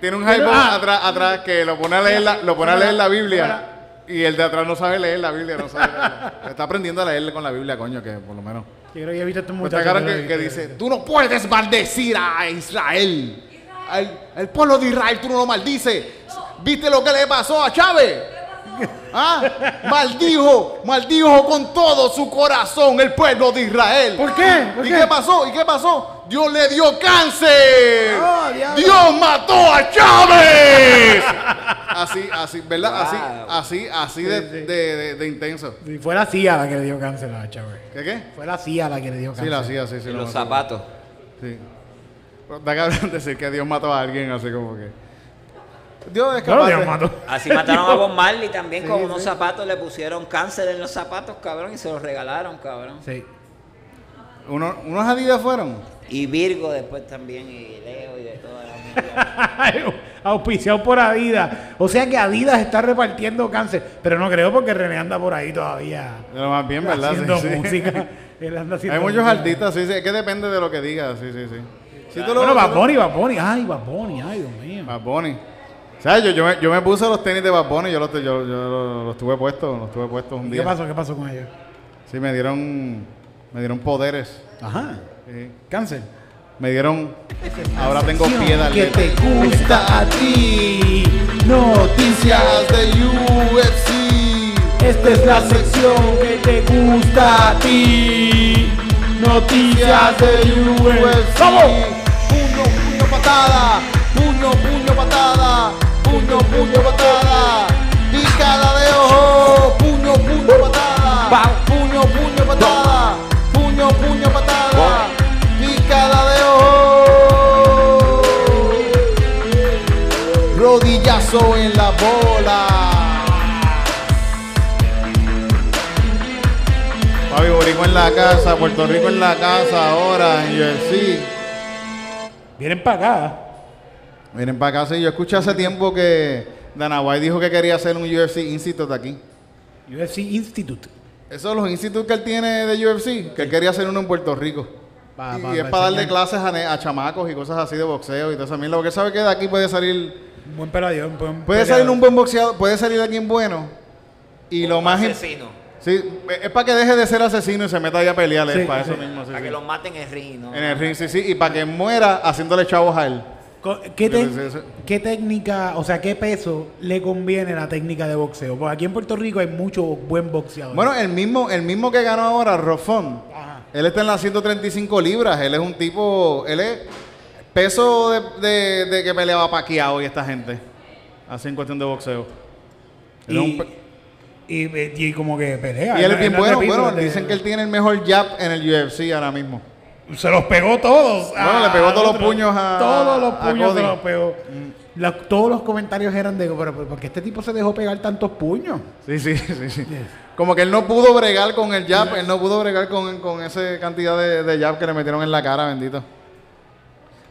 Speaker 4: tiene un hype
Speaker 1: ah.
Speaker 4: atrás, atrás que lo pone a leer la, lo pone a leer la Biblia y el de atrás no sabe leer la Biblia, no sabe leerla. Está aprendiendo a leer con la Biblia, coño, que por lo menos.
Speaker 1: Yo creo que he visto a estos
Speaker 4: Pues
Speaker 1: muchachos.
Speaker 4: que, dice, tú no puedes maldecir a Israel. Al, al pueblo de Israel tú no lo maldices. ¿Viste lo que le pasó a Chávez? ¿Ah? Maldijo, maldijo con todo su corazón el pueblo de Israel.
Speaker 1: ¿Por qué? ¿Por
Speaker 4: ¿Y
Speaker 1: qué?
Speaker 4: qué pasó? ¿Y qué pasó? Dios le dio cáncer.
Speaker 1: Oh, diablo.
Speaker 4: Dios mató a Chávez. Así, así, ¿verdad?
Speaker 2: Wow.
Speaker 4: Así, así, así de,
Speaker 1: Sí, sí.
Speaker 4: de- de- de intenso.
Speaker 1: Sí, fue la CIA la que le dio cáncer a Chávez.
Speaker 4: ¿Qué qué?
Speaker 1: Fue la CIA la que le dio cáncer.
Speaker 4: Sí, la hacía, sí, sí.
Speaker 2: y
Speaker 4: lo
Speaker 2: los zapatos
Speaker 4: Sí. Cabrón decir que Dios mató a alguien así como que. Dios es capaz
Speaker 1: Dios
Speaker 4: de-
Speaker 1: mató.
Speaker 2: Así mataron a Bob Marley también
Speaker 1: Sí,
Speaker 2: con
Speaker 1: sí.
Speaker 2: unos zapatos, le pusieron cáncer en los zapatos, cabrón, y se los regalaron, cabrón.
Speaker 1: Sí.
Speaker 4: Uno- ¿Unos Adidas fueron?
Speaker 2: Y Virgo después también, y Leo y de toda la.
Speaker 1: Auspiciado por Adidas. O sea que Adidas está repartiendo cáncer. Pero no creo porque René anda por ahí todavía.
Speaker 4: Pero más bien, ¿verdad?
Speaker 1: Haciendo
Speaker 4: Sí, sí.
Speaker 1: música. Él anda haciendo
Speaker 4: Hay muchos
Speaker 1: música.
Speaker 4: artistas, sí, sí. Es que depende de lo que digas, sí, sí, sí. Si tú lo-
Speaker 1: Bueno, Bad Bunny, Bad Bunny. Ay, Bad Bunny. Ay, Dios mío.
Speaker 4: Bad Bunny. O sea, yo, yo, me, yo me puse los tenis de Bad Bunny, yo los, yo, yo los, tuve puestos, los tuve puestos un
Speaker 1: ¿Qué
Speaker 4: día.
Speaker 1: pasó? ¿Qué pasó con ellos?
Speaker 4: Sí, me dieron, me dieron poderes.
Speaker 1: Ajá.
Speaker 4: Sí.
Speaker 1: Cáncer.
Speaker 4: Me dieron, ahora tengo pie de
Speaker 1: que te gusta a ti. Noticias
Speaker 4: de UFC.
Speaker 1: Esta es la sección que te gusta a ti. Noticias de UFC. ¡Vamos!
Speaker 4: Puño, puño, patada. Puño, puño, patada. Puño, puño, patada. Picada de ojo. Puño, puño, patada. Puño, puño, patada. Puño, puño, patada. Picada de ojo. Rodillazo en la bola. Papi Borico en la casa, Puerto Rico en la casa ahora, en UFC.
Speaker 1: Vienen para acá.
Speaker 4: Miren para acá, sí, yo escuché hace tiempo que Dana White dijo que quería hacer un UFC Institute aquí.
Speaker 1: UFC Institute.
Speaker 4: Esos son los institutos que él tiene de UFC, que él quería hacer uno en Puerto Rico.
Speaker 1: Pa-
Speaker 4: y
Speaker 1: pa-
Speaker 4: es
Speaker 1: pa
Speaker 4: para darle
Speaker 1: enseñar.
Speaker 4: clases a, ne- a chamacos y cosas así de boxeo y toda esa mierda. Porque sabe que de aquí puede salir,
Speaker 1: Un buen pelador. un buen
Speaker 4: puede
Speaker 1: peleador.
Speaker 4: salir un buen boxeador, puede salir alguien bueno. Y lo más...
Speaker 2: asesino.
Speaker 4: Sí, es para que deje de ser asesino y se meta ahí a pelear,
Speaker 1: Sí,
Speaker 4: es para
Speaker 1: sí.
Speaker 4: eso mismo. sí,
Speaker 2: Para
Speaker 4: sí.
Speaker 2: que lo maten en el ring, ¿no?
Speaker 4: En el ring, sí, sí, y para que muera haciéndole chavos a él.
Speaker 1: ¿Qué, te- qué técnica, o sea, qué peso le conviene la técnica de boxeo? Porque aquí en Puerto Rico hay mucho buen boxeador.
Speaker 4: Bueno, el mismo, el mismo que ganó ahora, Rofón,
Speaker 1: Ajá.
Speaker 4: él está en las 135 libras. Él es un tipo, él es peso de, de- de que peleaba Paquiao y esta gente. Así en cuestión de boxeo. Él
Speaker 1: y, y- y como que pelea.
Speaker 4: y él es bien
Speaker 1: no
Speaker 4: bueno. Bueno, dicen que él tiene el mejor jab en el UFC ahora mismo.
Speaker 1: Se los pegó todos.
Speaker 4: Bueno, le pegó todos los puños a-
Speaker 1: Todos los puños se los pegó. La- todos los comentarios eran de, pero ¿por qué este tipo se dejó pegar tantos puños?
Speaker 4: Sí, sí, sí, sí. Como que él no pudo bregar con el jab, él no pudo bregar con, con esa cantidad de, de jab que le metieron en la cara, bendito.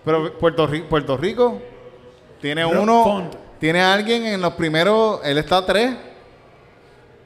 Speaker 4: Pero Puerto, Puerto Rico tiene
Speaker 1: Rock
Speaker 4: uno,
Speaker 1: Font.
Speaker 4: tiene alguien en los primeros, él está tres,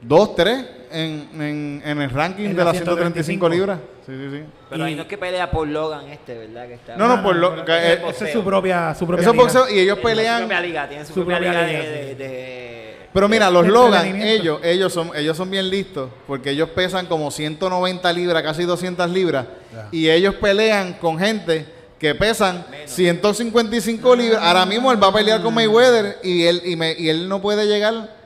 Speaker 4: dos, tres en, en, en el ranking
Speaker 1: En
Speaker 4: de
Speaker 1: la
Speaker 4: las 135
Speaker 1: 135
Speaker 4: libras. Sí, sí, sí.
Speaker 2: Pero ahí no es que pelea por Logan este, ¿verdad? Que está
Speaker 4: No, no, por lo
Speaker 1: pero
Speaker 4: que,
Speaker 1: ese-
Speaker 4: eh,
Speaker 1: esa es su propia, su propia liga.
Speaker 4: y ellos
Speaker 2: su
Speaker 4: pelean.
Speaker 2: propia liga, tiene su,
Speaker 1: su
Speaker 2: propia,
Speaker 1: propia
Speaker 2: liga
Speaker 1: liga,
Speaker 2: de, de- de-
Speaker 4: Pero mira, los Logan,
Speaker 1: entretenimiento.
Speaker 4: ellos, ellos son, ellos son bien listos, porque ellos pesan como 190 libras, casi 200 libras, y ellos pelean con gente que pesan 155 libras. Ahora mismo él va a pelear con Mayweather y él, y, me- y él no puede llegar.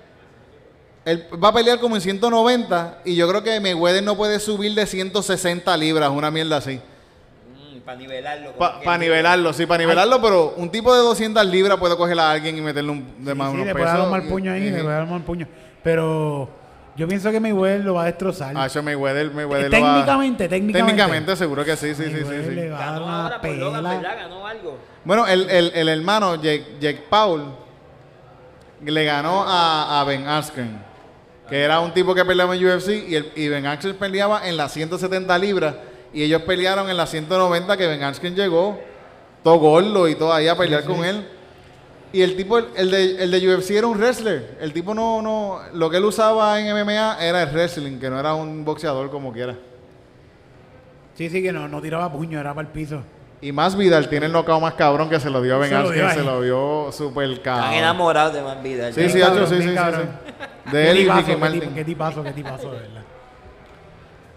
Speaker 4: Él va a pelear como en 190 y yo creo que Mayweather no puede subir de 160 libras, una mierda así.
Speaker 2: para nivelarlo.
Speaker 4: Para nivelarlo, sí, para nivelarlo, pero un tipo de 200 libras puede coger a alguien y meterle un, de más
Speaker 1: Sí,
Speaker 4: unos
Speaker 1: le puede dar un mal puño ahí,
Speaker 4: y-
Speaker 1: le puede dar un mal puño. Pero yo pienso que Mayweather lo va a destrozar.
Speaker 4: Ah, yo Mayweather, Mayweather
Speaker 1: Eh,
Speaker 4: lo va-
Speaker 1: técnicamente, técnicamente.
Speaker 4: Técnicamente, seguro que sí, sí, sí, sí,
Speaker 1: Mayweather
Speaker 4: sí.
Speaker 1: le va a dar
Speaker 2: Ganó
Speaker 1: una
Speaker 2: ahora por Logan,
Speaker 1: pela.
Speaker 2: ¿verdad? Ganó algo.
Speaker 4: Bueno, el, el, el hermano Jake, Jake Paul le ganó a, a Ben Askren, que era un tipo que peleaba en UFC y, el, y Ben Askren peleaba en las 170 libras y ellos pelearon en las 190 que Ben Askren llegó todo gordo y todo ahí a pelear con él. Y el tipo, el, el de, el de UFC era un wrestler. El tipo no, no, lo que él usaba en MMA era el wrestling, que no era un boxeador como quiera.
Speaker 1: Sí, sí, que no, no tiraba puño, era para el piso.
Speaker 4: Y más Vidal tiene el knockout más cabrón que se lo dio a Ben
Speaker 1: Se lo dio
Speaker 4: Askren,
Speaker 1: ahí.
Speaker 4: se lo vio súper
Speaker 2: Están
Speaker 4: cabrón.
Speaker 2: enamorados de Man Vida.
Speaker 4: Sí, sí,
Speaker 1: cabrón,
Speaker 4: sí, sí, sí, sí. De él y Ricky
Speaker 1: qué
Speaker 4: Martin.
Speaker 1: Qué tipazo, qué tipazo, de verdad.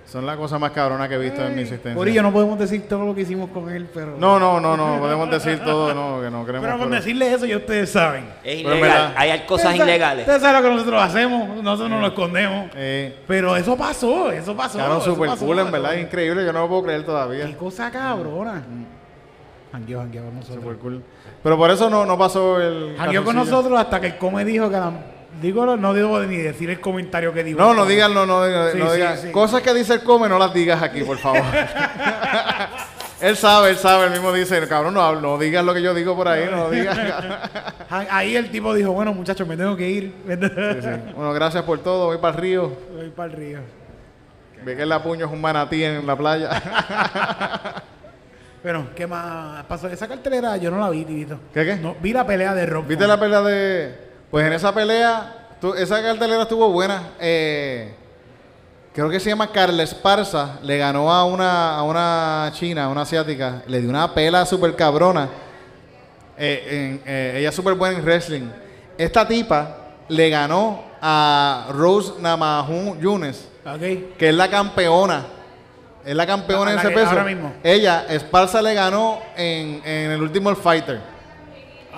Speaker 4: Son las cosas más cabronas que he visto en mi existencia.
Speaker 1: Corillo, no podemos decir todo lo que hicimos con él, pero...
Speaker 4: No, no, no, no, podemos decir todo, no, que no queremos.
Speaker 1: Pero con decirle eso ya ustedes saben.
Speaker 2: Es
Speaker 4: Pero en
Speaker 2: ilegal.
Speaker 4: verdad-
Speaker 2: Hay cosas
Speaker 1: Ustedes
Speaker 2: ilegales.
Speaker 1: Ustedes saben lo que nosotros hacemos, nosotros no lo escondemos.
Speaker 4: Eh,
Speaker 1: Pero eso pasó, eso pasó.
Speaker 4: quedaron
Speaker 1: eso
Speaker 4: súper
Speaker 1: pasó,
Speaker 4: cool, en verdad,
Speaker 1: pasó.
Speaker 4: increíble, yo no lo puedo creer todavía.
Speaker 1: Qué cosa cabrona. Jangueó, jangueó con nosotros.
Speaker 4: Súper cool. Pero por eso no, no pasó el.
Speaker 1: Jangueó con nosotros hasta que el come dijo que la... Digo, no debo ni decir el comentario que dijo.
Speaker 4: No,
Speaker 1: el
Speaker 4: no digas, no, no, digas-
Speaker 1: Sí,
Speaker 4: no
Speaker 1: sí,
Speaker 4: digas.
Speaker 1: sí.
Speaker 4: Cosas que dice el come, no las digas aquí, por favor. él sabe, él sabe, él mismo dice, cabrón, no, no digas lo que yo digo por ahí, no lo digas.
Speaker 1: Ja- Ahí el tipo dijo, bueno, muchachos, me tengo que ir.
Speaker 4: Bueno, gracias por todo, voy para el río.
Speaker 1: Voy para el río.
Speaker 4: Ve que la puño es un manatí en la playa.
Speaker 1: Bueno, ¿qué más pasó? Esa cartelera yo no la vi, Titito.
Speaker 4: ¿Qué, qué?
Speaker 1: No, vi la pelea de Rob.
Speaker 4: ¿Viste la pelea de.? Pues en esa pelea, esa cartelera estuvo buena. Eh, creo que se llama Carla Esparza. Le ganó a una, a una china, a una asiática. Le dio una pela súper cabrona. Eh, eh, ella es súper buena en wrestling. Esta tipa le ganó a Rose Namajunas, Yunes, que es la campeona. Es la campeona
Speaker 1: A
Speaker 4: en ese peso.
Speaker 1: ahora mismo.
Speaker 4: Ella, Esparza le ganó en, en el último Fighter.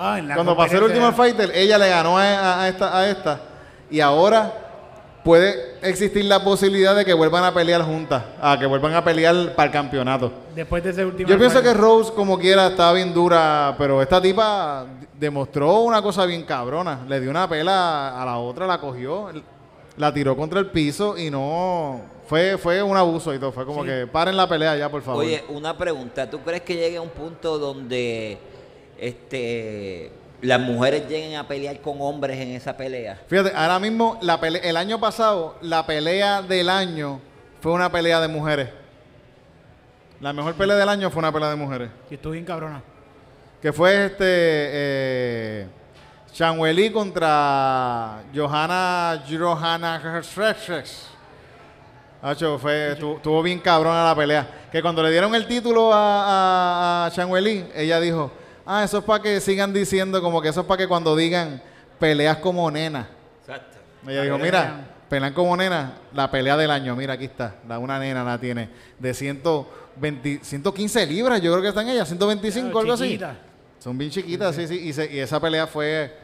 Speaker 1: Ah, en la
Speaker 4: Cuando pasó el último Fighter, ella le ganó a, a- a esta, a esta. Y ahora puede existir la posibilidad de que vuelvan a pelear juntas. A que vuelvan a pelear para el campeonato.
Speaker 1: Después de ese último.
Speaker 4: Yo pienso que
Speaker 1: fight.
Speaker 4: Rose, como quiera, estaba bien dura. Pero esta tipa demostró una cosa bien cabrona. Le dio una pela a la otra, la cogió, la tiró contra el piso y no. Fue, fue un abuso y todo. Fue como
Speaker 1: Sí.
Speaker 4: que paren la pelea ya, por favor.
Speaker 2: Oye, una pregunta. ¿Tú crees que llegue a un punto donde este las mujeres lleguen a pelear con hombres en esa pelea?
Speaker 4: Fíjate, ahora mismo, la el año pasado, la pelea del año fue una pelea de mujeres. La mejor pelea del año fue una pelea de mujeres.
Speaker 1: Sí, estuvo bien cabrona.
Speaker 4: Que fue este. Eh, Chanweli contra Johanna Johanna Hacho, fue, estuvo, estuvo bien cabrona la pelea. Que cuando le dieron el título a, a, a Chanweli, ella dijo: Ah, eso es para que sigan diciendo, como que eso es para que cuando digan peleas como nena.
Speaker 2: Exacto.
Speaker 4: Ella dijo, mira, pelean como nena, la pelea del año, mira, aquí está, la, una nena la tiene, de 120, 115 libras, yo creo que están ellas, 125, algo así. Son bien chiquitas, sí, sí, y, se- y esa pelea fue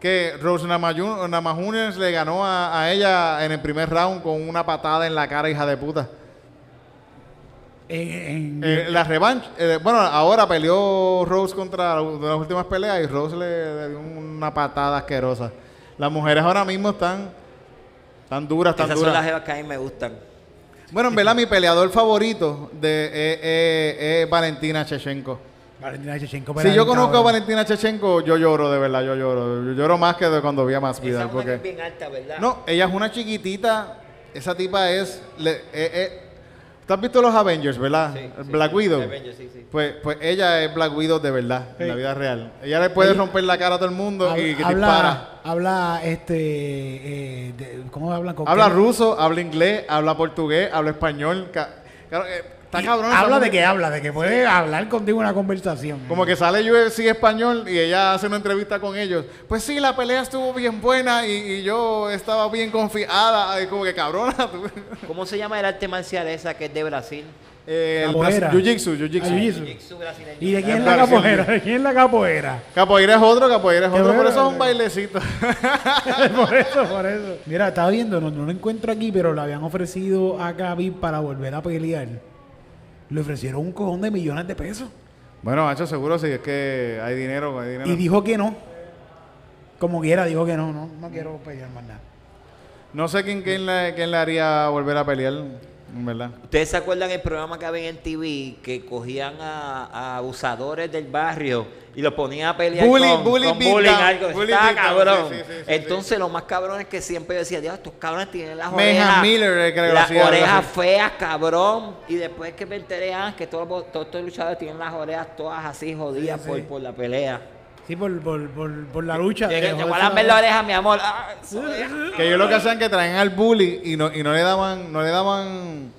Speaker 4: que Rose Namajunas Namajunas le ganó a, a ella en el primer round con una patada en la cara, hija de puta.
Speaker 1: En, en-
Speaker 4: Eh, la revancha, eh, bueno, ahora peleó Rose contra de las últimas peleas y Rose le, le dio una patada asquerosa. Las mujeres ahora mismo están tan duras, tan
Speaker 2: Esas son las
Speaker 4: duras.
Speaker 2: jevas que a mí me gustan.
Speaker 4: Bueno, en verdad mi peleador favorito de eh, eh, es Valentina Chechenko.
Speaker 1: Valentina Shevchenko,
Speaker 4: Si yo conozco a. Valentina Chechenko, yo lloro, de verdad, yo lloro. Yo lloro más que de cuando vi a
Speaker 2: Esa
Speaker 4: Masvidal.
Speaker 2: mujer es
Speaker 4: Porque...
Speaker 2: bien alta, ¿verdad?
Speaker 4: No, ella es una chiquitita. Esa tipa es... le- eh, eh, ¿Tú has visto los Avengers, verdad?
Speaker 2: Sí, sí,
Speaker 4: Black
Speaker 2: sí,
Speaker 4: Widow.
Speaker 2: Avengers, sí, sí.
Speaker 4: Pues, pues ella es Black Widow de verdad, en la vida real. Ella le puede
Speaker 1: Ella-
Speaker 4: romper la cara a todo el mundo
Speaker 1: Habla,
Speaker 4: y que
Speaker 1: habla,
Speaker 4: dispara.
Speaker 1: habla, este, eh, de- ¿cómo hablan? con
Speaker 4: Habla
Speaker 1: qué?
Speaker 4: ruso, habla inglés, habla portugués, habla español. claro, eh, está cabrón.
Speaker 1: Habla de que habla, de que puede hablar contigo una conversación.
Speaker 4: Como que sale UFC español y ella hace una entrevista con ellos. Pues sí, la pelea estuvo bien buena y, y yo estaba bien confiada. Como que cabrona.
Speaker 2: ¿Cómo se llama el arte marcial esa que es de Brasil?
Speaker 4: Eh, el Jiu-Jitsu, Jiu-Jitsu.
Speaker 1: ¿Y de quién es la capoeira? ¿De quién es la capoeira?
Speaker 4: Capoeira es otro, capoeira es otro, por eso es un bailecito.
Speaker 1: por eso, por eso. Mira, estaba viendo, no, no lo encuentro aquí, pero le habían ofrecido a Gaby para volver a pelear. Le ofrecieron un cojón de millones de pesos.
Speaker 4: bueno, macho, seguro si es que hay dinero, hay dinero.
Speaker 1: Y dijo que no. Como quiera, dijo que no, no, no quiero pelear más nada.
Speaker 4: No sé quién, quién, le, quién le haría volver a pelear, verdad.
Speaker 2: ¿Ustedes se acuerdan el programa que había en TV que cogían a, a abusadores del barrio y los ponían a pelear
Speaker 4: Bully-
Speaker 2: con,
Speaker 4: bully
Speaker 2: con bullying,
Speaker 4: down,
Speaker 2: algo?
Speaker 4: bully
Speaker 2: Estaba cabrón.
Speaker 4: sí, sí, sí, sí,
Speaker 2: Entonces lo más cabrón es que siempre yo decía, Dios, estos cabrones tienen las orejas,
Speaker 4: Miller, creo
Speaker 2: las orejas feas, cabrón. Y después que me enteré ah, que todos, los- todos estos luchadores tienen las orejas todas así jodidas Por, por la pelea.
Speaker 1: Sí, por, por, por, por la lucha.
Speaker 2: Voy a lamber
Speaker 1: la-
Speaker 2: oreja, mi amor. Ah.
Speaker 4: Que ellos lo que hacían que traían al bully y no, y no le daban, no le daban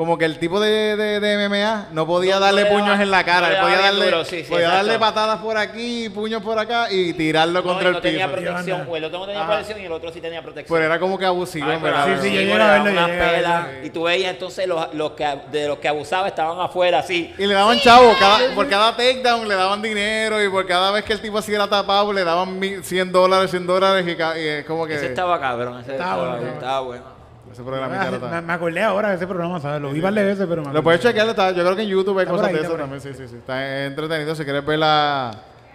Speaker 4: como que el tipo de, de, de MMA no podía
Speaker 2: No,
Speaker 4: darle
Speaker 2: no
Speaker 4: puños
Speaker 2: daba-
Speaker 4: en la cara,
Speaker 2: no
Speaker 4: él podía darle,
Speaker 2: duro, sí, sí,
Speaker 4: podía
Speaker 2: exacto.
Speaker 4: darle patadas por aquí, puños por acá y tirarlo
Speaker 2: No,
Speaker 4: contra el
Speaker 2: tenía
Speaker 4: piso.
Speaker 2: protección,
Speaker 1: Anda.
Speaker 2: o el otro no tenía
Speaker 4: Ajá.
Speaker 2: protección y el otro sí tenía protección.
Speaker 4: Pero era como que abusivo,
Speaker 2: Ay,
Speaker 4: en verdad.
Speaker 1: Sí, sí, yo
Speaker 2: le
Speaker 1: llegué a
Speaker 2: daban
Speaker 1: verlo,
Speaker 2: una pela, y tú veías entonces los, los que de los que abusaban estaban afuera así.
Speaker 4: Y le daban chavo, cada, por cada takedown le daban dinero y por cada vez que el tipo así era tapado le daban mil- 100 dólares, 100 dólares y, ca- y es como que
Speaker 2: Ese estaba cabrón, ese
Speaker 1: Estaba
Speaker 2: estaba
Speaker 1: bueno.
Speaker 4: Ese programa
Speaker 1: Ah, me, me acordé ahora de ese programa, ¿sabes? Lo vi varias veces, pero me
Speaker 4: Lo puedes chequear, está, yo creo que en YouTube hay
Speaker 1: Está
Speaker 4: cosas
Speaker 1: ahí,
Speaker 4: de
Speaker 1: está
Speaker 4: eso también, sí, sí, sí. Está entretenido si quieres ver a,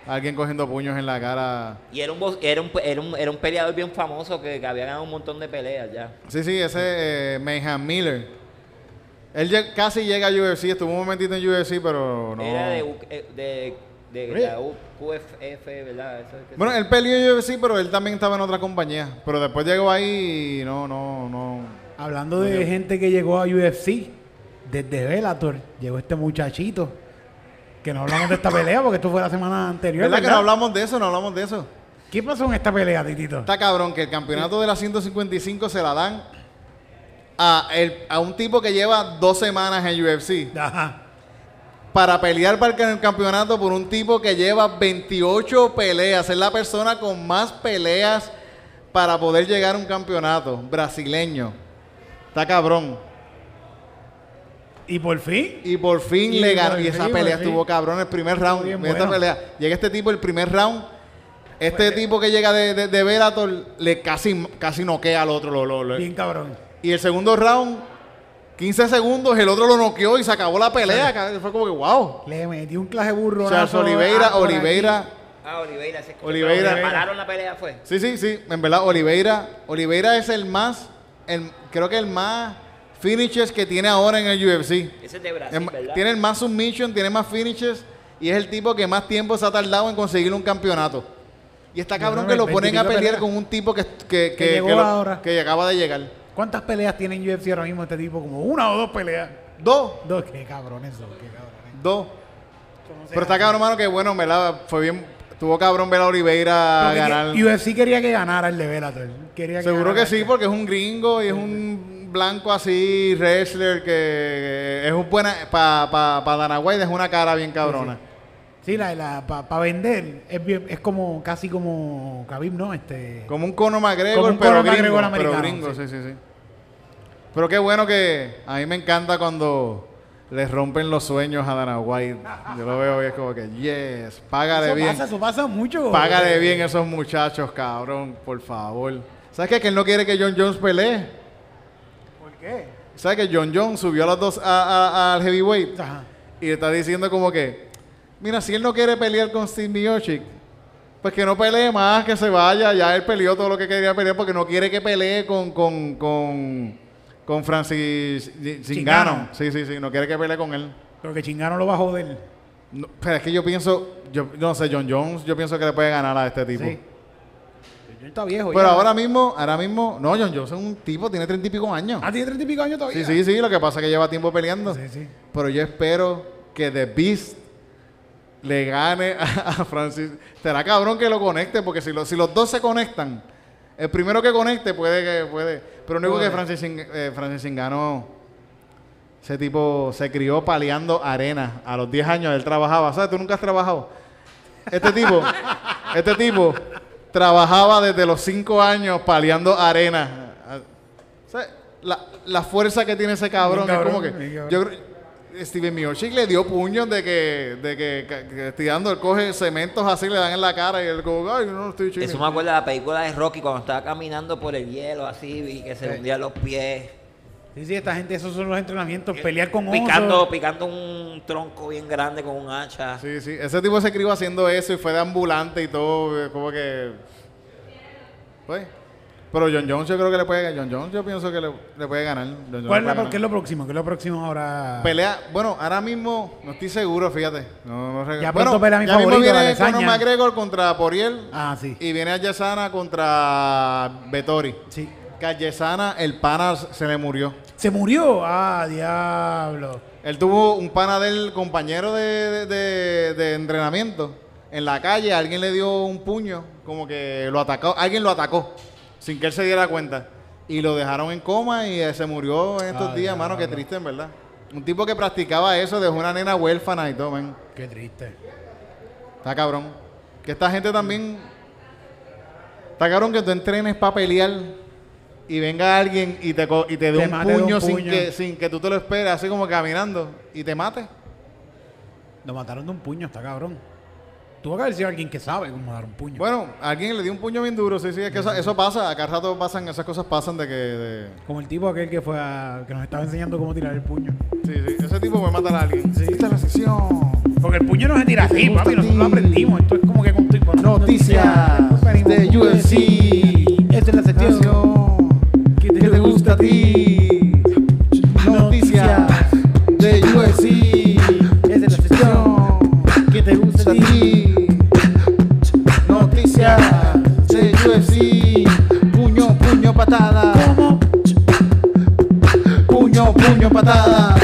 Speaker 4: alguien cogiendo puños en la cara.
Speaker 2: Y era un, bo- era un, era un, era un peleador bien famoso que, que había ganado un montón de peleas ya.
Speaker 4: Sí, sí, ese eh, Mayhem Miller. Él casi llega a UFC, estuvo un momentito en UFC, pero no.
Speaker 2: Era de, eh, de, de,
Speaker 1: Oye.
Speaker 2: la QFF, ¿verdad? Eso es que
Speaker 4: Bueno, él peleó en UFC, pero él también estaba en otra compañía. Pero después llegó ahí y no, no, no.
Speaker 1: Hablando de gente que llegó a UFC, desde Bellator, llegó este muchachito Que no hablamos de esta pelea porque esto fue la semana anterior.
Speaker 4: ¿Verdad que no hablamos de eso? No hablamos de eso.
Speaker 1: ¿Qué pasó en esta pelea, Titito?
Speaker 4: Está cabrón que el campeonato de la 155 se la dan a, el- a un tipo que lleva dos semanas en UFC
Speaker 1: Ajá.
Speaker 4: Para pelear para el campeonato por un tipo que lleva 28 peleas. Es la persona con más peleas para poder llegar a un campeonato brasileño. Está cabrón.
Speaker 1: Y por fin.
Speaker 4: Y por fin
Speaker 1: Y
Speaker 4: le ganó. Y esa pelea estuvo cabrón el primer round. esta
Speaker 1: bueno.
Speaker 4: pelea. Llega este tipo el primer round. Este tipo que llega de, de, de le casi, casi noquea al otro. Lo, lo- lo-
Speaker 1: Bien cabrón.
Speaker 4: Y el segundo round, 15 segundos, el otro lo noqueó y se acabó la pelea. cabrón. Fue como que wow.
Speaker 1: Le metí un clase burro.
Speaker 4: Charles Oliveira, Oliveira.
Speaker 2: Ah, Oliveira. sí,
Speaker 4: Oliveira.
Speaker 2: pero Pararon la pelea, fue.
Speaker 4: Sí, sí, sí. En verdad, Oliveira. Oliveira es el más, el, creo que el más finishes que tiene ahora en el UFC.
Speaker 2: Ese es de Brasil, ¿verdad?
Speaker 4: tiene el más submission, tiene más finishes y es el tipo que más tiempo se ha tardado en conseguir un campeonato. Y está cabrón que lo ponen a
Speaker 1: 20
Speaker 4: pelear con un tipo que, que, que,
Speaker 1: llegó
Speaker 4: que lo-
Speaker 1: ahora.
Speaker 4: que acaba de llegar.
Speaker 1: ¿Cuántas peleas tiene en UFC ahora mismo este tipo? Como una o dos peleas.
Speaker 4: Dos,
Speaker 1: Dos. Qué cabrones son, qué cabrones.
Speaker 4: dos.
Speaker 1: Eso no se
Speaker 4: Pero está cabrón, hermano, que bueno, en verdad, fue bien. Tuvo cabrón ver a Oliveira
Speaker 1: Porque
Speaker 4: ganar.
Speaker 1: que- UFC quería que ganara el de Bellator. Quería que
Speaker 4: Seguro que sí,
Speaker 1: este.
Speaker 4: porque es un gringo y es un blanco así, wrestler, que es un buena. Para pa, pa Dana White es una cara bien cabrona.
Speaker 1: Sí, la, la, para vender es, bien, es como casi como Khabib, ¿no? Este,
Speaker 4: Como un Conor McGregor, pero, gringo, pero gringo, sí.
Speaker 1: sí.
Speaker 4: sí, sí, Pero qué bueno que a mí me encanta cuando les rompen los sueños a Dana White. Yo lo veo y es como que, yes, págale
Speaker 1: eso
Speaker 4: bien.
Speaker 1: pasa, eso pasa mucho.
Speaker 4: Págale
Speaker 1: Eh,
Speaker 4: bien a esos muchachos, cabrón, por favor. ¿Sabes qué? Que él no quiere que John Jones pelee.
Speaker 1: ¿Por qué?
Speaker 4: ¿Sabes que John Jones subió a los dos a- a- al heavyweight?
Speaker 1: Ajá.
Speaker 4: Y le está diciendo como que, mira, si él no quiere pelear con Steve Miocic, pues que no pelee más, que se vaya. Ya él peleó todo lo que quería pelear porque no quiere que pelee con, con, con, con Francis.
Speaker 1: Chingano.
Speaker 4: Sí, sí, sí, no quiere que pelee con él.
Speaker 1: Pero que Chingano lo va a joder.
Speaker 4: No, pero es que yo pienso, yo no sé, John Jones, yo pienso que le puede ganar a este tipo.
Speaker 1: Sí. Está viejo.
Speaker 4: Pero
Speaker 1: ya.
Speaker 4: ahora mismo, ahora mismo, no, John Jones es un tipo, tiene treinta y pico años.
Speaker 1: Ah, tiene treinta y pico años todavía.
Speaker 4: Sí, sí, sí, lo que pasa es que lleva tiempo peleando.
Speaker 1: Sí, sí.
Speaker 4: Pero yo espero que The Beast le gane a, a Francis. Será cabrón que lo conecte, porque si, lo- si los dos se conectan, el primero que conecte puede que puede. Pero lo único que. Francis, eh, Francis ese tipo se crió paleando arena. A los 10 años él trabajaba. ¿Sabes? Tú nunca has trabajado. Este tipo, este tipo trabajaba desde los 5 años paleando arena. ¿Sabes? La, la fuerza que tiene ese cabrón, es como que. Yo Steven Miocic le dio puños de que, de que, que, que tirando, él coge cementos así, le dan en la cara y él como, ay, no estoy chino.
Speaker 2: Eso me acuerda de la película de Rocky cuando estaba caminando por el hielo así y que se
Speaker 4: Sí.
Speaker 2: le hundían los pies.
Speaker 1: Sí, sí, esta gente, esos son los entrenamientos. Pelear con
Speaker 2: Picando,
Speaker 1: osos.
Speaker 2: picando un tronco bien grande con un hacha.
Speaker 4: Sí, sí, ese tipo se crió haciendo eso y fue de ambulante y todo, eh, como que... Pues... Pero John Jones yo creo que le puede John Jones yo pienso que le, le puede ganar. John
Speaker 1: ¿Cuál es, la- qué es
Speaker 4: ganar.
Speaker 1: lo próximo? ¿Qué es lo próximo ahora?
Speaker 4: Pelea, bueno, ahora mismo no estoy seguro, fíjate. No, no.
Speaker 1: Ya
Speaker 4: bueno,
Speaker 1: pelea mi
Speaker 4: ya mismo viene. Conor McGregor contra Poriel
Speaker 1: Ah, sí.
Speaker 4: y viene Ayesana contra Vettori.
Speaker 1: Sí.
Speaker 4: Que Ayesana, el pana se le murió.
Speaker 1: Se murió. Ah, diablo.
Speaker 4: Él tuvo un pana del compañero de- de entrenamiento en la calle, alguien le dio un puño, como que lo atacó, alguien lo atacó, sin que él se diera cuenta. Y lo dejaron en coma y eh, se murió en estos
Speaker 1: Ah,
Speaker 4: días, mano, qué triste, en verdad. Un tipo que practicaba eso, dejó una nena huérfana y todo, man.
Speaker 1: Qué triste.
Speaker 4: Está cabrón. Que esta gente también. Está cabrón que tú entrenes para pelear y venga alguien y te, co- y te dé
Speaker 1: Te
Speaker 4: un
Speaker 1: mate de un
Speaker 4: puño, sin,
Speaker 1: puño.
Speaker 4: que, sin que tú te lo esperes, así como caminando y te mate.
Speaker 1: Lo mataron de un puño, está cabrón. Tuvo que haber sido alguien que sabe cómo dar un puño.
Speaker 4: Bueno, alguien le dio un puño bien duro, sí, sí, es que eso, eso pasa, acá rato pasan, esas cosas pasan de que. de-
Speaker 1: Como el tipo aquel que fue a, que nos estaba enseñando cómo tirar el puño.
Speaker 4: sí, sí, ese tipo puede matar a alguien.
Speaker 1: Sí.
Speaker 4: Esta es la sección.
Speaker 1: Porque el puño no se tira
Speaker 4: ¿Qué te
Speaker 1: así,
Speaker 4: gusta
Speaker 1: papi.
Speaker 4: a
Speaker 1: Nosotros lo
Speaker 4: ti?
Speaker 1: aprendimos. Esto es como que con con-
Speaker 4: Noticias de UFC.
Speaker 1: Esta es la sección.
Speaker 4: ¿Qué te, gusta a ti? Puño,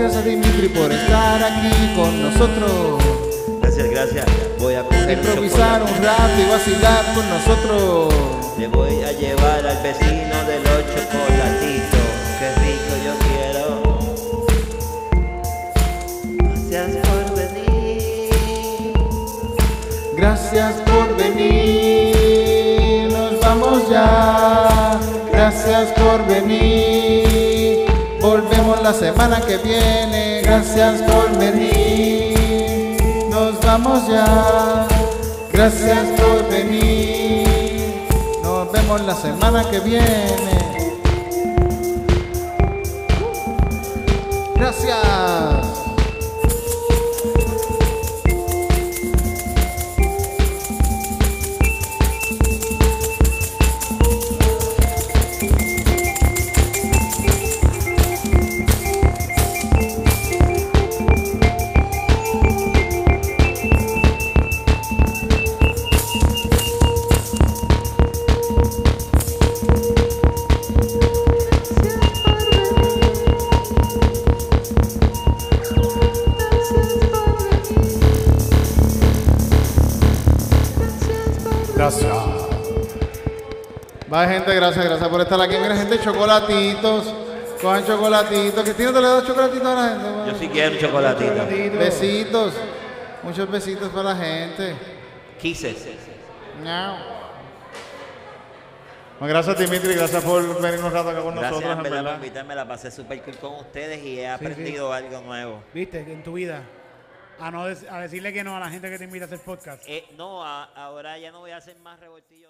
Speaker 1: Gracias
Speaker 4: a Dimitri por estar aquí con nosotros.
Speaker 2: Gracias, gracias. Voy a coger
Speaker 4: Improvisar un rato y vacilar con nosotros.
Speaker 2: Le voy a llevar al vecino de los chocolatitos. Qué rico yo quiero. Gracias por venir.
Speaker 4: Gracias por venir. Nos vamos ya. Gracias por venir. La semana que viene. Gracias por venir. Nos vamos ya. Gracias por venir. Nos vemos la semana que viene. Gracias. Gracias, gracias por estar aquí. Mira, gente, chocolatitos. Cojan chocolatitos. Cristina, ¿te le das chocolatitos a la gente?
Speaker 2: Yo sí quiero un chocolatito.
Speaker 4: Besitos. Muchos besitos para la gente.
Speaker 2: Kisses.
Speaker 4: Bueno, gracias, Dimitri. Gracias por venir un rato acá con
Speaker 2: Gracias
Speaker 4: nosotros.
Speaker 2: verdad por invitarme, la pasé súper cool con ustedes y he aprendido algo nuevo.
Speaker 1: ¿Viste? En tu vida. A, no a decirle que no a la gente que te invita a hacer podcast.
Speaker 2: Eh, no, a- ahora ya no voy a hacer más revoltillo de...